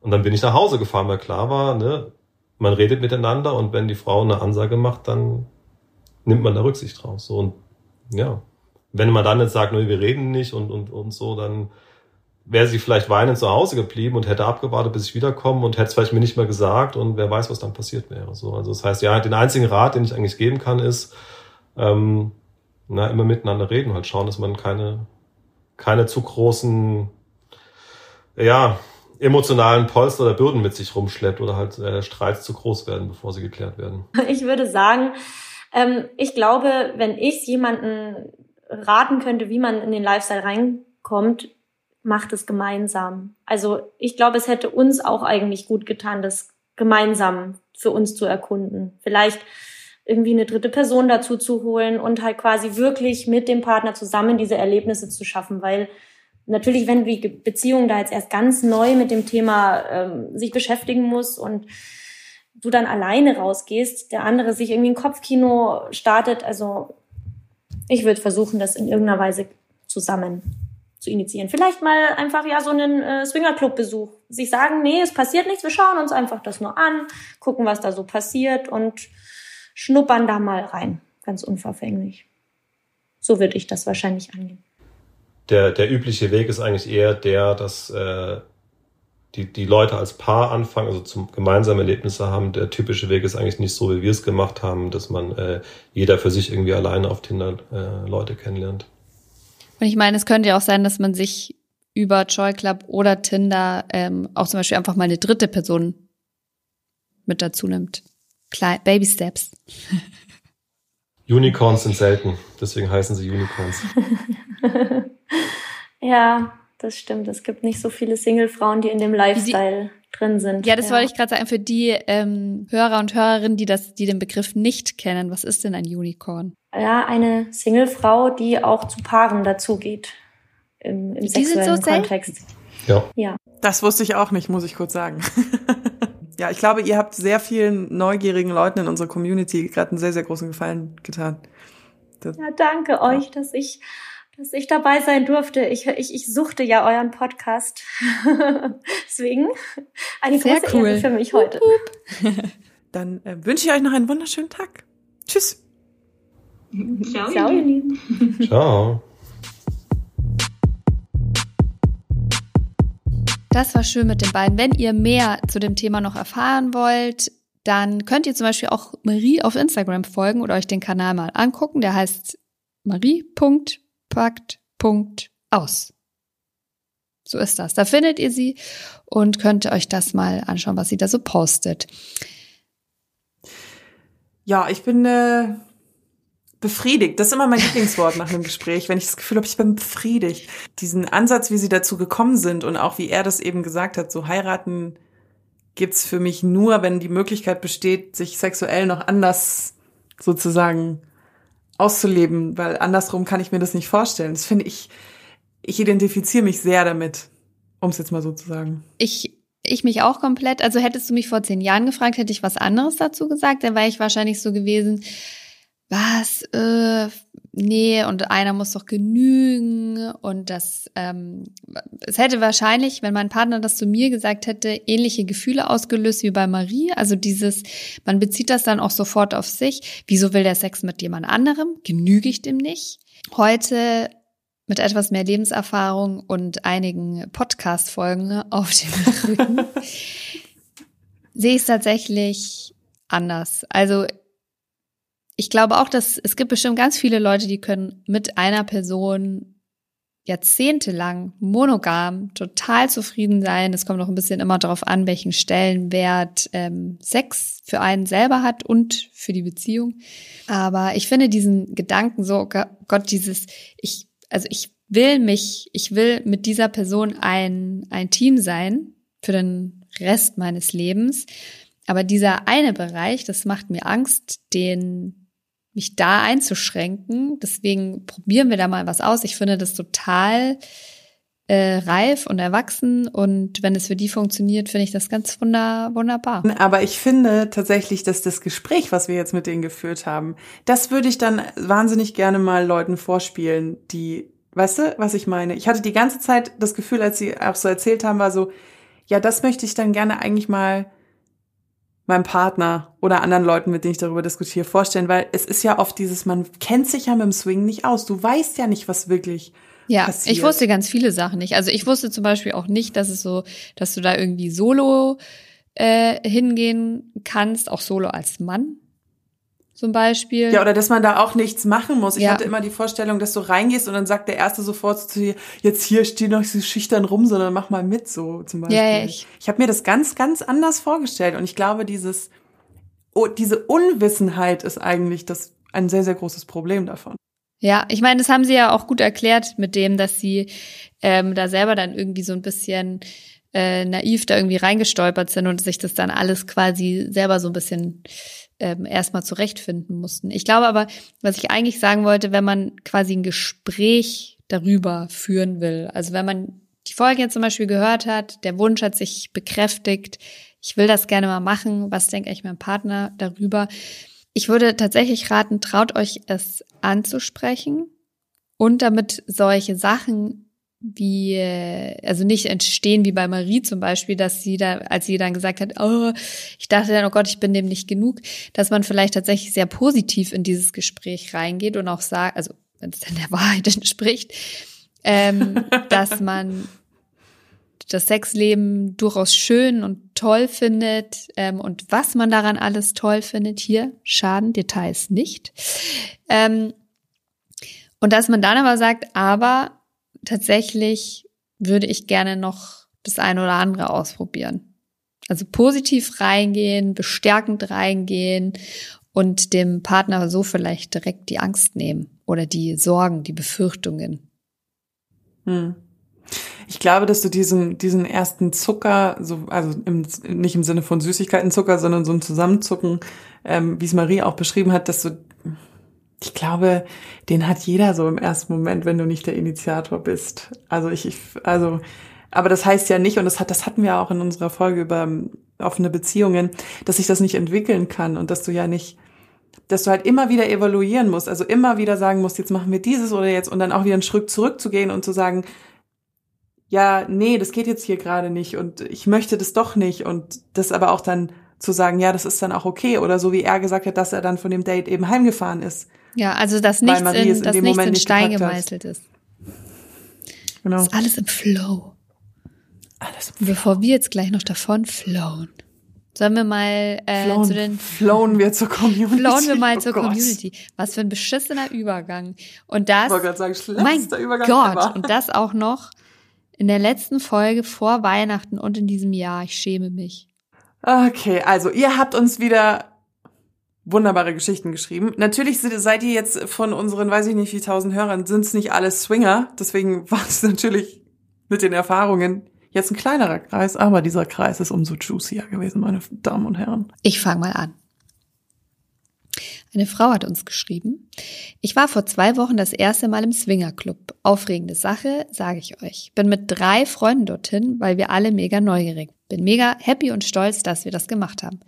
Und dann bin ich nach Hause gefahren, weil klar war, ne, man redet miteinander und wenn die Frau eine Ansage macht, dann nimmt man da Rücksicht drauf. So und ja, wenn man dann jetzt sagt, nee, wir reden nicht und und und so, dann wäre sie vielleicht weinend zu Hause geblieben und hätte abgewartet, bis ich wiederkomme und hätte es vielleicht mir nicht mehr gesagt und wer weiß, was dann passiert wäre. So, also das heißt, ja, den einzigen Rat, den ich eigentlich geben kann, ist ähm, na immer miteinander reden, halt schauen, dass man keine keine zu großen ja emotionalen Polster oder Bürden mit sich rumschleppt oder halt äh, Streits zu groß werden, bevor sie geklärt werden. Ich würde sagen, ähm, ich glaube, wenn ich jemanden raten könnte, wie man in den Lifestyle reinkommt, macht es gemeinsam. Also ich glaube, es hätte uns auch eigentlich gut getan, das gemeinsam für uns zu erkunden. Vielleicht irgendwie eine dritte Person dazu zu holen und halt quasi wirklich mit dem Partner zusammen diese Erlebnisse zu schaffen, weil natürlich, wenn die Beziehung da jetzt erst ganz neu mit dem Thema ähm, sich beschäftigen muss und du dann alleine rausgehst, der andere sich irgendwie ein Kopfkino startet. Also ich würde versuchen, das in irgendeiner Weise zusammen zu initiieren. Vielleicht mal einfach ja so einen äh, Swingerclub-Besuch. Sich sagen, nee, es passiert nichts, wir schauen uns einfach das nur an, gucken, was da so passiert und schnuppern da mal rein. Ganz unverfänglich. So würde ich das wahrscheinlich angehen. Der, der übliche Weg ist eigentlich eher der, dass äh, die, die Leute als Paar anfangen, also zum gemeinsame Erlebnisse haben. Der typische Weg ist eigentlich nicht so, wie wir es gemacht haben, dass man äh, jeder für sich irgendwie alleine auf Tinder äh, Leute kennenlernt. Und ich meine, es könnte ja auch sein, dass man sich über Joy Club oder Tinder ähm, auch zum Beispiel einfach mal eine dritte Person mit dazu nimmt. Klein, Baby Steps. Unicorns sind selten, deswegen heißen sie Unicorns. ja, das stimmt. Es gibt nicht so viele Single-Frauen, die in dem Lifestyle die, drin sind. Ja, das ja. wollte ich gerade sagen. Für die ähm, Hörer und Hörerinnen, die das, die den Begriff nicht kennen, was ist denn ein Unicorn? Ja, eine Single-Frau, die auch zu Paaren dazugeht im, im die sexuellen so Kontext. Ja. ja. Das wusste ich auch nicht, muss ich kurz sagen. ja, ich glaube, ihr habt sehr vielen neugierigen Leuten in unserer Community gerade einen sehr, sehr großen Gefallen getan. Das, ja, danke ja. euch, dass ich dass ich dabei sein durfte. Ich, ich, ich suchte ja euren Podcast. Deswegen eine Sehr große cool. Ehre für mich heute. Dann äh, wünsche ich euch noch einen wunderschönen Tag. Tschüss. Ciao, Ciao ihr Lieben. Ciao. Das war schön mit den beiden. Wenn ihr mehr zu dem Thema noch erfahren wollt, dann könnt ihr zum Beispiel auch Marie auf Instagram folgen oder euch den Kanal mal angucken. Der heißt marie.marie packt, Punkt, aus. So ist das. Da findet ihr sie und könnt euch das mal anschauen, was sie da so postet. Ja, ich bin äh, befriedigt. Das ist immer mein Lieblingswort nach einem Gespräch, wenn ich das Gefühl habe, ich bin befriedigt. Diesen Ansatz, wie sie dazu gekommen sind und auch wie er das eben gesagt hat, so heiraten gibt's für mich nur, wenn die Möglichkeit besteht, sich sexuell noch anders sozusagen auszuleben, weil andersrum kann ich mir das nicht vorstellen. Das finde ich, ich identifiziere mich sehr damit, um es jetzt mal so zu sagen. Ich ich mich auch komplett. Also hättest du mich vor zehn Jahren gefragt, hätte ich was anderes dazu gesagt. Dann wäre ich wahrscheinlich so gewesen, was, äh, nee, und einer muss doch genügen und das, ähm, es hätte wahrscheinlich, wenn mein Partner das zu mir gesagt hätte, ähnliche Gefühle ausgelöst wie bei Marie. Also dieses, man bezieht das dann auch sofort auf sich. Wieso will der Sex mit jemand anderem? Genüge ich dem nicht? Heute mit etwas mehr Lebenserfahrung und einigen Podcast-Folgen auf dem Rücken sehe ich es tatsächlich anders. Also ich glaube auch, dass es gibt bestimmt ganz viele Leute, die können mit einer Person jahrzehntelang monogam total zufrieden sein. Es kommt noch ein bisschen immer darauf an, welchen Stellenwert ähm, Sex für einen selber hat und für die Beziehung. Aber ich finde diesen Gedanken so, Gott, dieses, ich, also ich will mich, ich will mit dieser Person ein, ein Team sein für den Rest meines Lebens. Aber dieser eine Bereich, das macht mir Angst, den mich da einzuschränken. Deswegen probieren wir da mal was aus. Ich finde das total äh, reif und erwachsen und wenn es für die funktioniert, finde ich das ganz wunder, wunderbar. Aber ich finde tatsächlich, dass das Gespräch, was wir jetzt mit denen geführt haben, das würde ich dann wahnsinnig gerne mal Leuten vorspielen, die, weißt du, was ich meine? Ich hatte die ganze Zeit das Gefühl, als sie auch so erzählt haben, war so, ja, das möchte ich dann gerne eigentlich mal meinem Partner oder anderen Leuten, mit denen ich darüber diskutiere, vorstellen, weil es ist ja oft dieses, man kennt sich ja mit dem Swing nicht aus. Du weißt ja nicht, was wirklich ja, passiert. ich wusste ganz viele Sachen nicht. Also ich wusste zum Beispiel auch nicht, dass es so, dass du da irgendwie solo äh, hingehen kannst, auch solo als Mann zum Beispiel. Ja, oder dass man da auch nichts machen muss. Ich ja. hatte immer die Vorstellung, dass du reingehst und dann sagt der Erste sofort zu dir, jetzt hier steh noch so schüchtern rum, sondern mach mal mit, so zum Beispiel. Ja, ich ich habe mir das ganz, ganz anders vorgestellt und ich glaube, dieses, oh, diese Unwissenheit ist eigentlich das ein sehr, sehr großes Problem davon. Ja, ich meine, das haben sie ja auch gut erklärt mit dem, dass sie ähm, da selber dann irgendwie so ein bisschen äh, naiv da irgendwie reingestolpert sind und sich das dann alles quasi selber so ein bisschen ähm, erstmal zurechtfinden mussten. Ich glaube aber, was ich eigentlich sagen wollte, wenn man quasi ein Gespräch darüber führen will, also wenn man die Folge jetzt zum Beispiel gehört hat, der Wunsch hat sich bekräftigt, ich will das gerne mal machen, was denke ich mein Partner darüber? Ich würde tatsächlich raten, traut euch es anzusprechen und damit solche Sachen wie, also nicht entstehen wie bei Marie zum Beispiel, dass sie da, als sie dann gesagt hat, oh, ich dachte dann, oh Gott, ich bin dem nicht genug, dass man vielleicht tatsächlich sehr positiv in dieses Gespräch reingeht und auch sagt, also wenn es dann der Wahrheit entspricht, ähm, dass man das Sexleben durchaus schön und toll findet ähm, und was man daran alles toll findet. Hier schaden Details nicht. Ähm, und dass man dann aber sagt, aber tatsächlich würde ich gerne noch das eine oder andere ausprobieren. Also positiv reingehen, bestärkend reingehen und dem Partner so vielleicht direkt die Angst nehmen oder die Sorgen, die Befürchtungen. Hm. Ich glaube, dass du diesen, diesen ersten Zucker, so, also im, nicht im Sinne von Süßigkeitenzucker, sondern so ein Zusammenzucken, ähm, wie es Marie auch beschrieben hat, dass du ich glaube, den hat jeder so im ersten Moment, wenn du nicht der Initiator bist. Also ich, ich also, aber das heißt ja nicht, und das hat, das hatten wir auch in unserer Folge über offene Beziehungen, dass sich das nicht entwickeln kann und dass du ja nicht, dass du halt immer wieder evaluieren musst, also immer wieder sagen musst, jetzt machen wir dieses oder jetzt und dann auch wieder einen Schritt zurückzugehen und zu sagen, ja, nee, das geht jetzt hier gerade nicht und ich möchte das doch nicht und das aber auch dann zu sagen, ja, das ist dann auch okay oder so wie er gesagt hat, dass er dann von dem Date eben heimgefahren ist. Ja, also dass nichts in, in, dass nichts in Stein gemeißelt ist. Genau. Das ist alles im Flow. Alles im Flow. Bevor wir jetzt gleich noch davon flowen. Sollen wir mal äh, flown, zu den flowen wir zur Community. Flowen wir mal oh zur Gott. Community. Was für ein beschissener Übergang. Und das ich sagen, mein Übergang Gott ever. und das auch noch in der letzten Folge vor Weihnachten und in diesem Jahr. Ich schäme mich. Okay, also ihr habt uns wieder wunderbare Geschichten geschrieben. Natürlich seid ihr jetzt von unseren, weiß ich nicht wie tausend Hörern, sind es nicht alle Swinger. Deswegen war es natürlich mit den Erfahrungen jetzt ein kleinerer Kreis, aber dieser Kreis ist umso juicier gewesen, meine Damen und Herren. Ich fange mal an. Eine Frau hat uns geschrieben. Ich war vor zwei Wochen das erste Mal im Swingerclub. Aufregende Sache, sage ich euch. Bin mit drei Freunden dorthin, weil wir alle mega neugierig. Bin mega happy und stolz, dass wir das gemacht haben.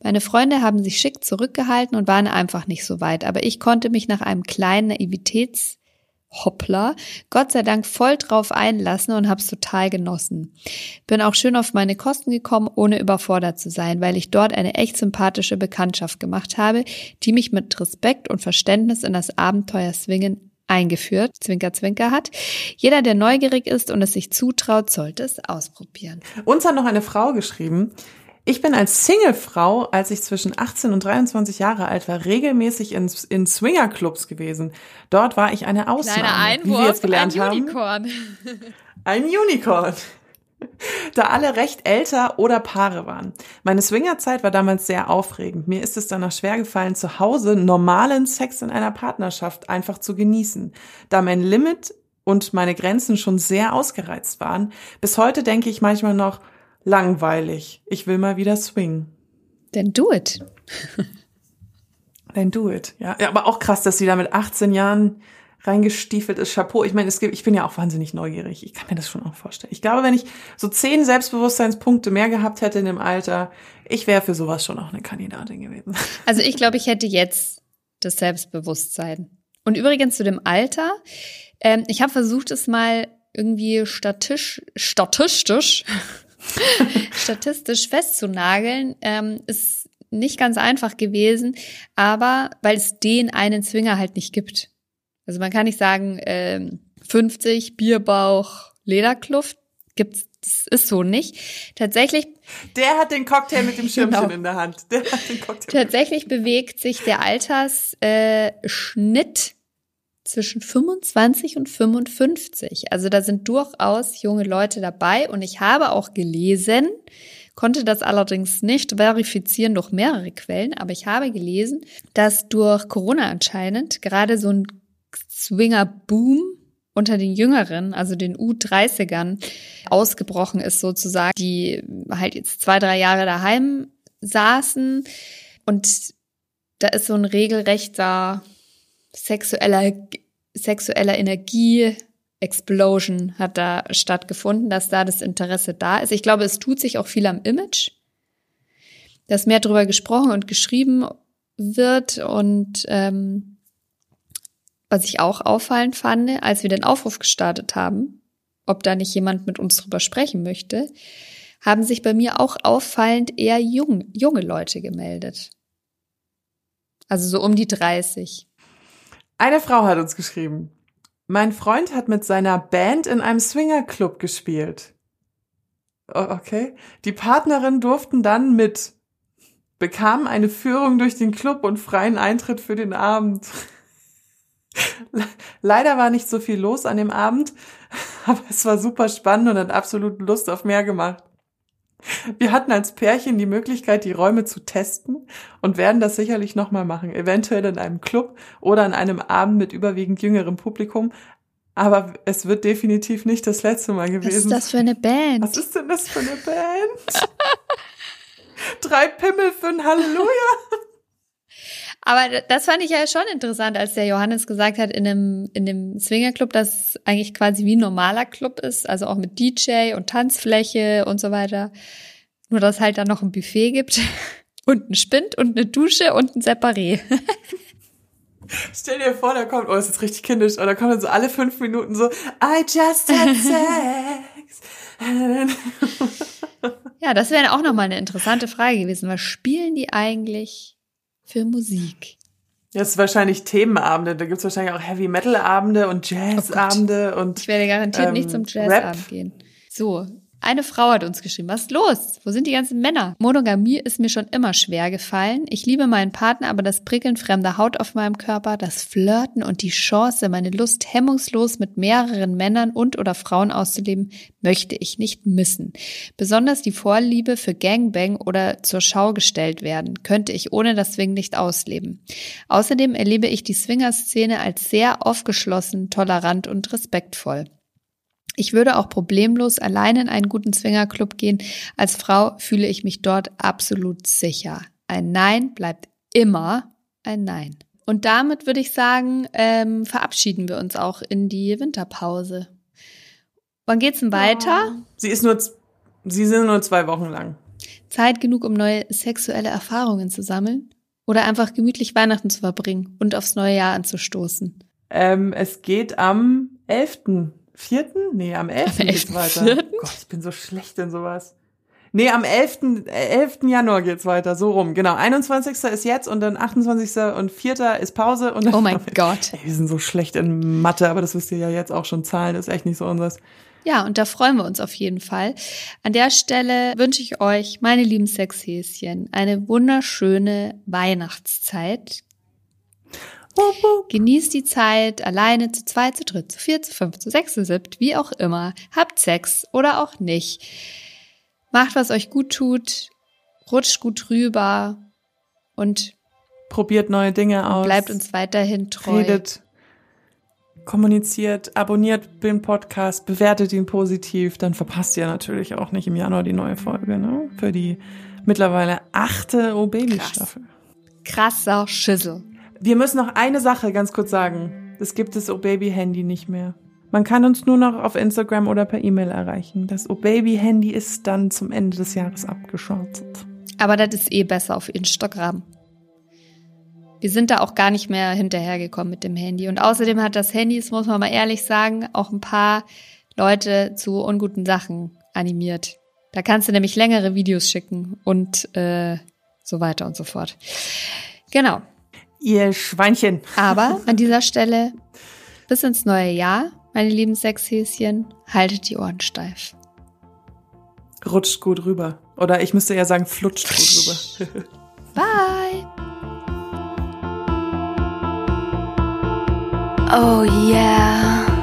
Meine Freunde haben sich schick zurückgehalten und waren einfach nicht so weit, aber ich konnte mich nach einem kleinen Naivitäts Hoppla, Gott sei Dank voll drauf einlassen und hab's total genossen. Bin auch schön auf meine Kosten gekommen, ohne überfordert zu sein, weil ich dort eine echt sympathische Bekanntschaft gemacht habe, die mich mit Respekt und Verständnis in das Abenteuer Swingen eingeführt, Zwinker Zwinker hat. Jeder, der neugierig ist und es sich zutraut, sollte es ausprobieren. Uns hat noch eine Frau geschrieben, ich bin als Singlefrau, als ich zwischen 18 und 23 Jahre alt war, regelmäßig in, in Swingerclubs gewesen. Dort war ich eine Ausnahme, Kleiner Einwurf, wie wir jetzt gelernt ein Unicorn. haben. Ein Unicorn. Da alle recht älter oder Paare waren. Meine Swingerzeit war damals sehr aufregend. Mir ist es danach schwer gefallen, zu Hause normalen Sex in einer Partnerschaft einfach zu genießen, da mein Limit und meine Grenzen schon sehr ausgereizt waren. Bis heute denke ich manchmal noch, langweilig. Ich will mal wieder swingen. Then do it. Then do it. Ja, ja aber auch krass, dass sie da mit 18 Jahren reingestiefelt ist. Chapeau. Ich meine, es gibt, ich bin ja auch wahnsinnig neugierig. Ich kann mir das schon auch vorstellen. Ich glaube, wenn ich so zehn Selbstbewusstseinspunkte mehr gehabt hätte in dem Alter, ich wäre für sowas schon auch eine Kandidatin gewesen. Also ich glaube, ich hätte jetzt das Selbstbewusstsein. Und übrigens zu dem Alter. Ähm, ich habe versucht, es mal irgendwie statistisch, statistisch statistisch festzunageln, ähm, ist nicht ganz einfach gewesen, aber weil es den einen Zwinger halt nicht gibt. Also man kann nicht sagen, ähm, 50 Bierbauch Lederkluft gibt's das ist so nicht. Tatsächlich. Der hat den Cocktail mit dem Schirmchen genau. in der Hand. Der hat den Cocktail. Tatsächlich bewegt sich der Altersschnitt äh, zwischen 25 und 55. Also da sind durchaus junge Leute dabei und ich habe auch gelesen, konnte das allerdings nicht verifizieren durch mehrere Quellen, aber ich habe gelesen, dass durch Corona anscheinend gerade so ein Swinger-Boom unter den Jüngeren, also den U30ern, ausgebrochen ist sozusagen, die halt jetzt zwei, drei Jahre daheim saßen und da ist so ein regelrechter sexueller, sexueller Energie Explosion hat da stattgefunden, dass da das Interesse da ist. Ich glaube, es tut sich auch viel am Image, dass mehr darüber gesprochen und geschrieben wird und ähm, was ich auch auffallend fand, als wir den Aufruf gestartet haben, ob da nicht jemand mit uns drüber sprechen möchte, haben sich bei mir auch auffallend eher jung, junge Leute gemeldet. Also so um die 30. Eine Frau hat uns geschrieben. Mein Freund hat mit seiner Band in einem Swingerclub gespielt. Okay. Die Partnerin durften dann mit, bekamen eine Führung durch den Club und freien Eintritt für den Abend. Leider war nicht so viel los an dem Abend, aber es war super spannend und hat absolut Lust auf mehr gemacht. Wir hatten als Pärchen die Möglichkeit, die Räume zu testen und werden das sicherlich nochmal machen, eventuell in einem Club oder an einem Abend mit überwiegend jüngerem Publikum. Aber es wird definitiv nicht das letzte Mal gewesen. Was ist das für eine Band? Was ist denn das für eine Band? Drei Pimmel für ein Halleluja. Aber das fand ich ja schon interessant, als der Johannes gesagt hat, in einem, in dem Swingerclub, dass es eigentlich quasi wie ein normaler Club ist, also auch mit DJ und Tanzfläche und so weiter. Nur, dass halt dann noch ein Buffet gibt und ein Spind und eine Dusche und ein Separé. Stell dir vor, da kommt, oh, das ist richtig kindisch, oder da kommt dann so alle fünf Minuten so, I just had sex. ja, das wäre auch nochmal eine interessante Frage gewesen. Was spielen die eigentlich für Musik? Das ist wahrscheinlich Themenabende. Da gibt's wahrscheinlich auch Heavy Metal Abende und Jazzabende oh und. Ich werde garantiert ähm, nicht zum Jazzabend gehen. So, eine Frau hat uns geschrieben, was ist los? Wo sind die ganzen Männer? Monogamie ist mir schon immer schwer gefallen. Ich liebe meinen Partner, aber das Prickeln fremder Haut auf meinem Körper, das Flirten und die Chance, meine Lust hemmungslos mit mehreren Männern und oder Frauen auszuleben, möchte ich nicht missen. Besonders die Vorliebe für Gangbang oder zur Schau gestellt werden, könnte ich ohne das Swing nicht ausleben. Außerdem erlebe ich die Swinger-Szene als sehr aufgeschlossen, tolerant und respektvoll. Ich würde auch problemlos allein in einen guten Zwingerclub gehen. Als Frau fühle ich mich dort absolut sicher. Ein Nein bleibt immer ein Nein. Und damit würde ich sagen, ähm, verabschieden wir uns auch in die Winterpause. Wann geht's denn weiter? Sie ist nur, sie sind nur zwei Wochen lang. Zeit genug, um neue sexuelle Erfahrungen zu sammeln? Oder einfach gemütlich Weihnachten zu verbringen und aufs neue Jahr anzustoßen? Ähm, es geht am 11. Vierten? Nee, am 11. Am geht's 11.4.? weiter. Gott, ich bin so schlecht in sowas. Nee, am 11. äh, 11. Januar geht's weiter, so rum. Genau, 21. ist jetzt und dann 28. und 4. ist Pause. Und dann Oh mein Gott. Ey, wir sind so schlecht in Mathe, aber das wisst ihr ja jetzt auch schon. Zahlen ist echt nicht so unseres. Ja, und da freuen wir uns auf jeden Fall. An der Stelle wünsche ich euch, meine lieben Sexhäschen, eine wunderschöne Weihnachtszeit. Genießt die Zeit alleine, zu zweit, zu dritt, zu viert, zu fünf, zu sechs, zu siebt, wie auch immer. Habt Sex oder auch nicht. Macht, was euch gut tut, rutscht gut rüber und Probiert neue Dinge aus. bleibt uns weiterhin treu. redet, kommuniziert, abonniert den Podcast, bewertet ihn positiv, dann verpasst ihr natürlich auch nicht im Januar die neue Folge, ne? Für die mittlerweile achte Oh Baby Staffel. Krasser Schüssel. Wir müssen noch eine Sache ganz kurz sagen. Es gibt das Oh Baby Handy nicht mehr. Man kann uns nur noch auf Instagram oder per E-Mail erreichen. Das Oh Baby Handy ist dann zum Ende des Jahres abgeschaltet. Aber das ist eh besser auf Instagram. Wir sind da auch gar nicht mehr hinterhergekommen mit dem Handy. Und außerdem hat das Handy, das muss man mal ehrlich sagen, auch ein paar Leute zu unguten Sachen animiert. Da kannst du nämlich längere Videos schicken und äh, so weiter und so fort. Genau. Ihr Schweinchen. Aber an dieser Stelle bis ins neue Jahr, meine lieben Sexhäschen, haltet die Ohren steif. Rutscht gut rüber. Oder ich müsste eher sagen, flutscht gut rüber. Bye! Oh yeah.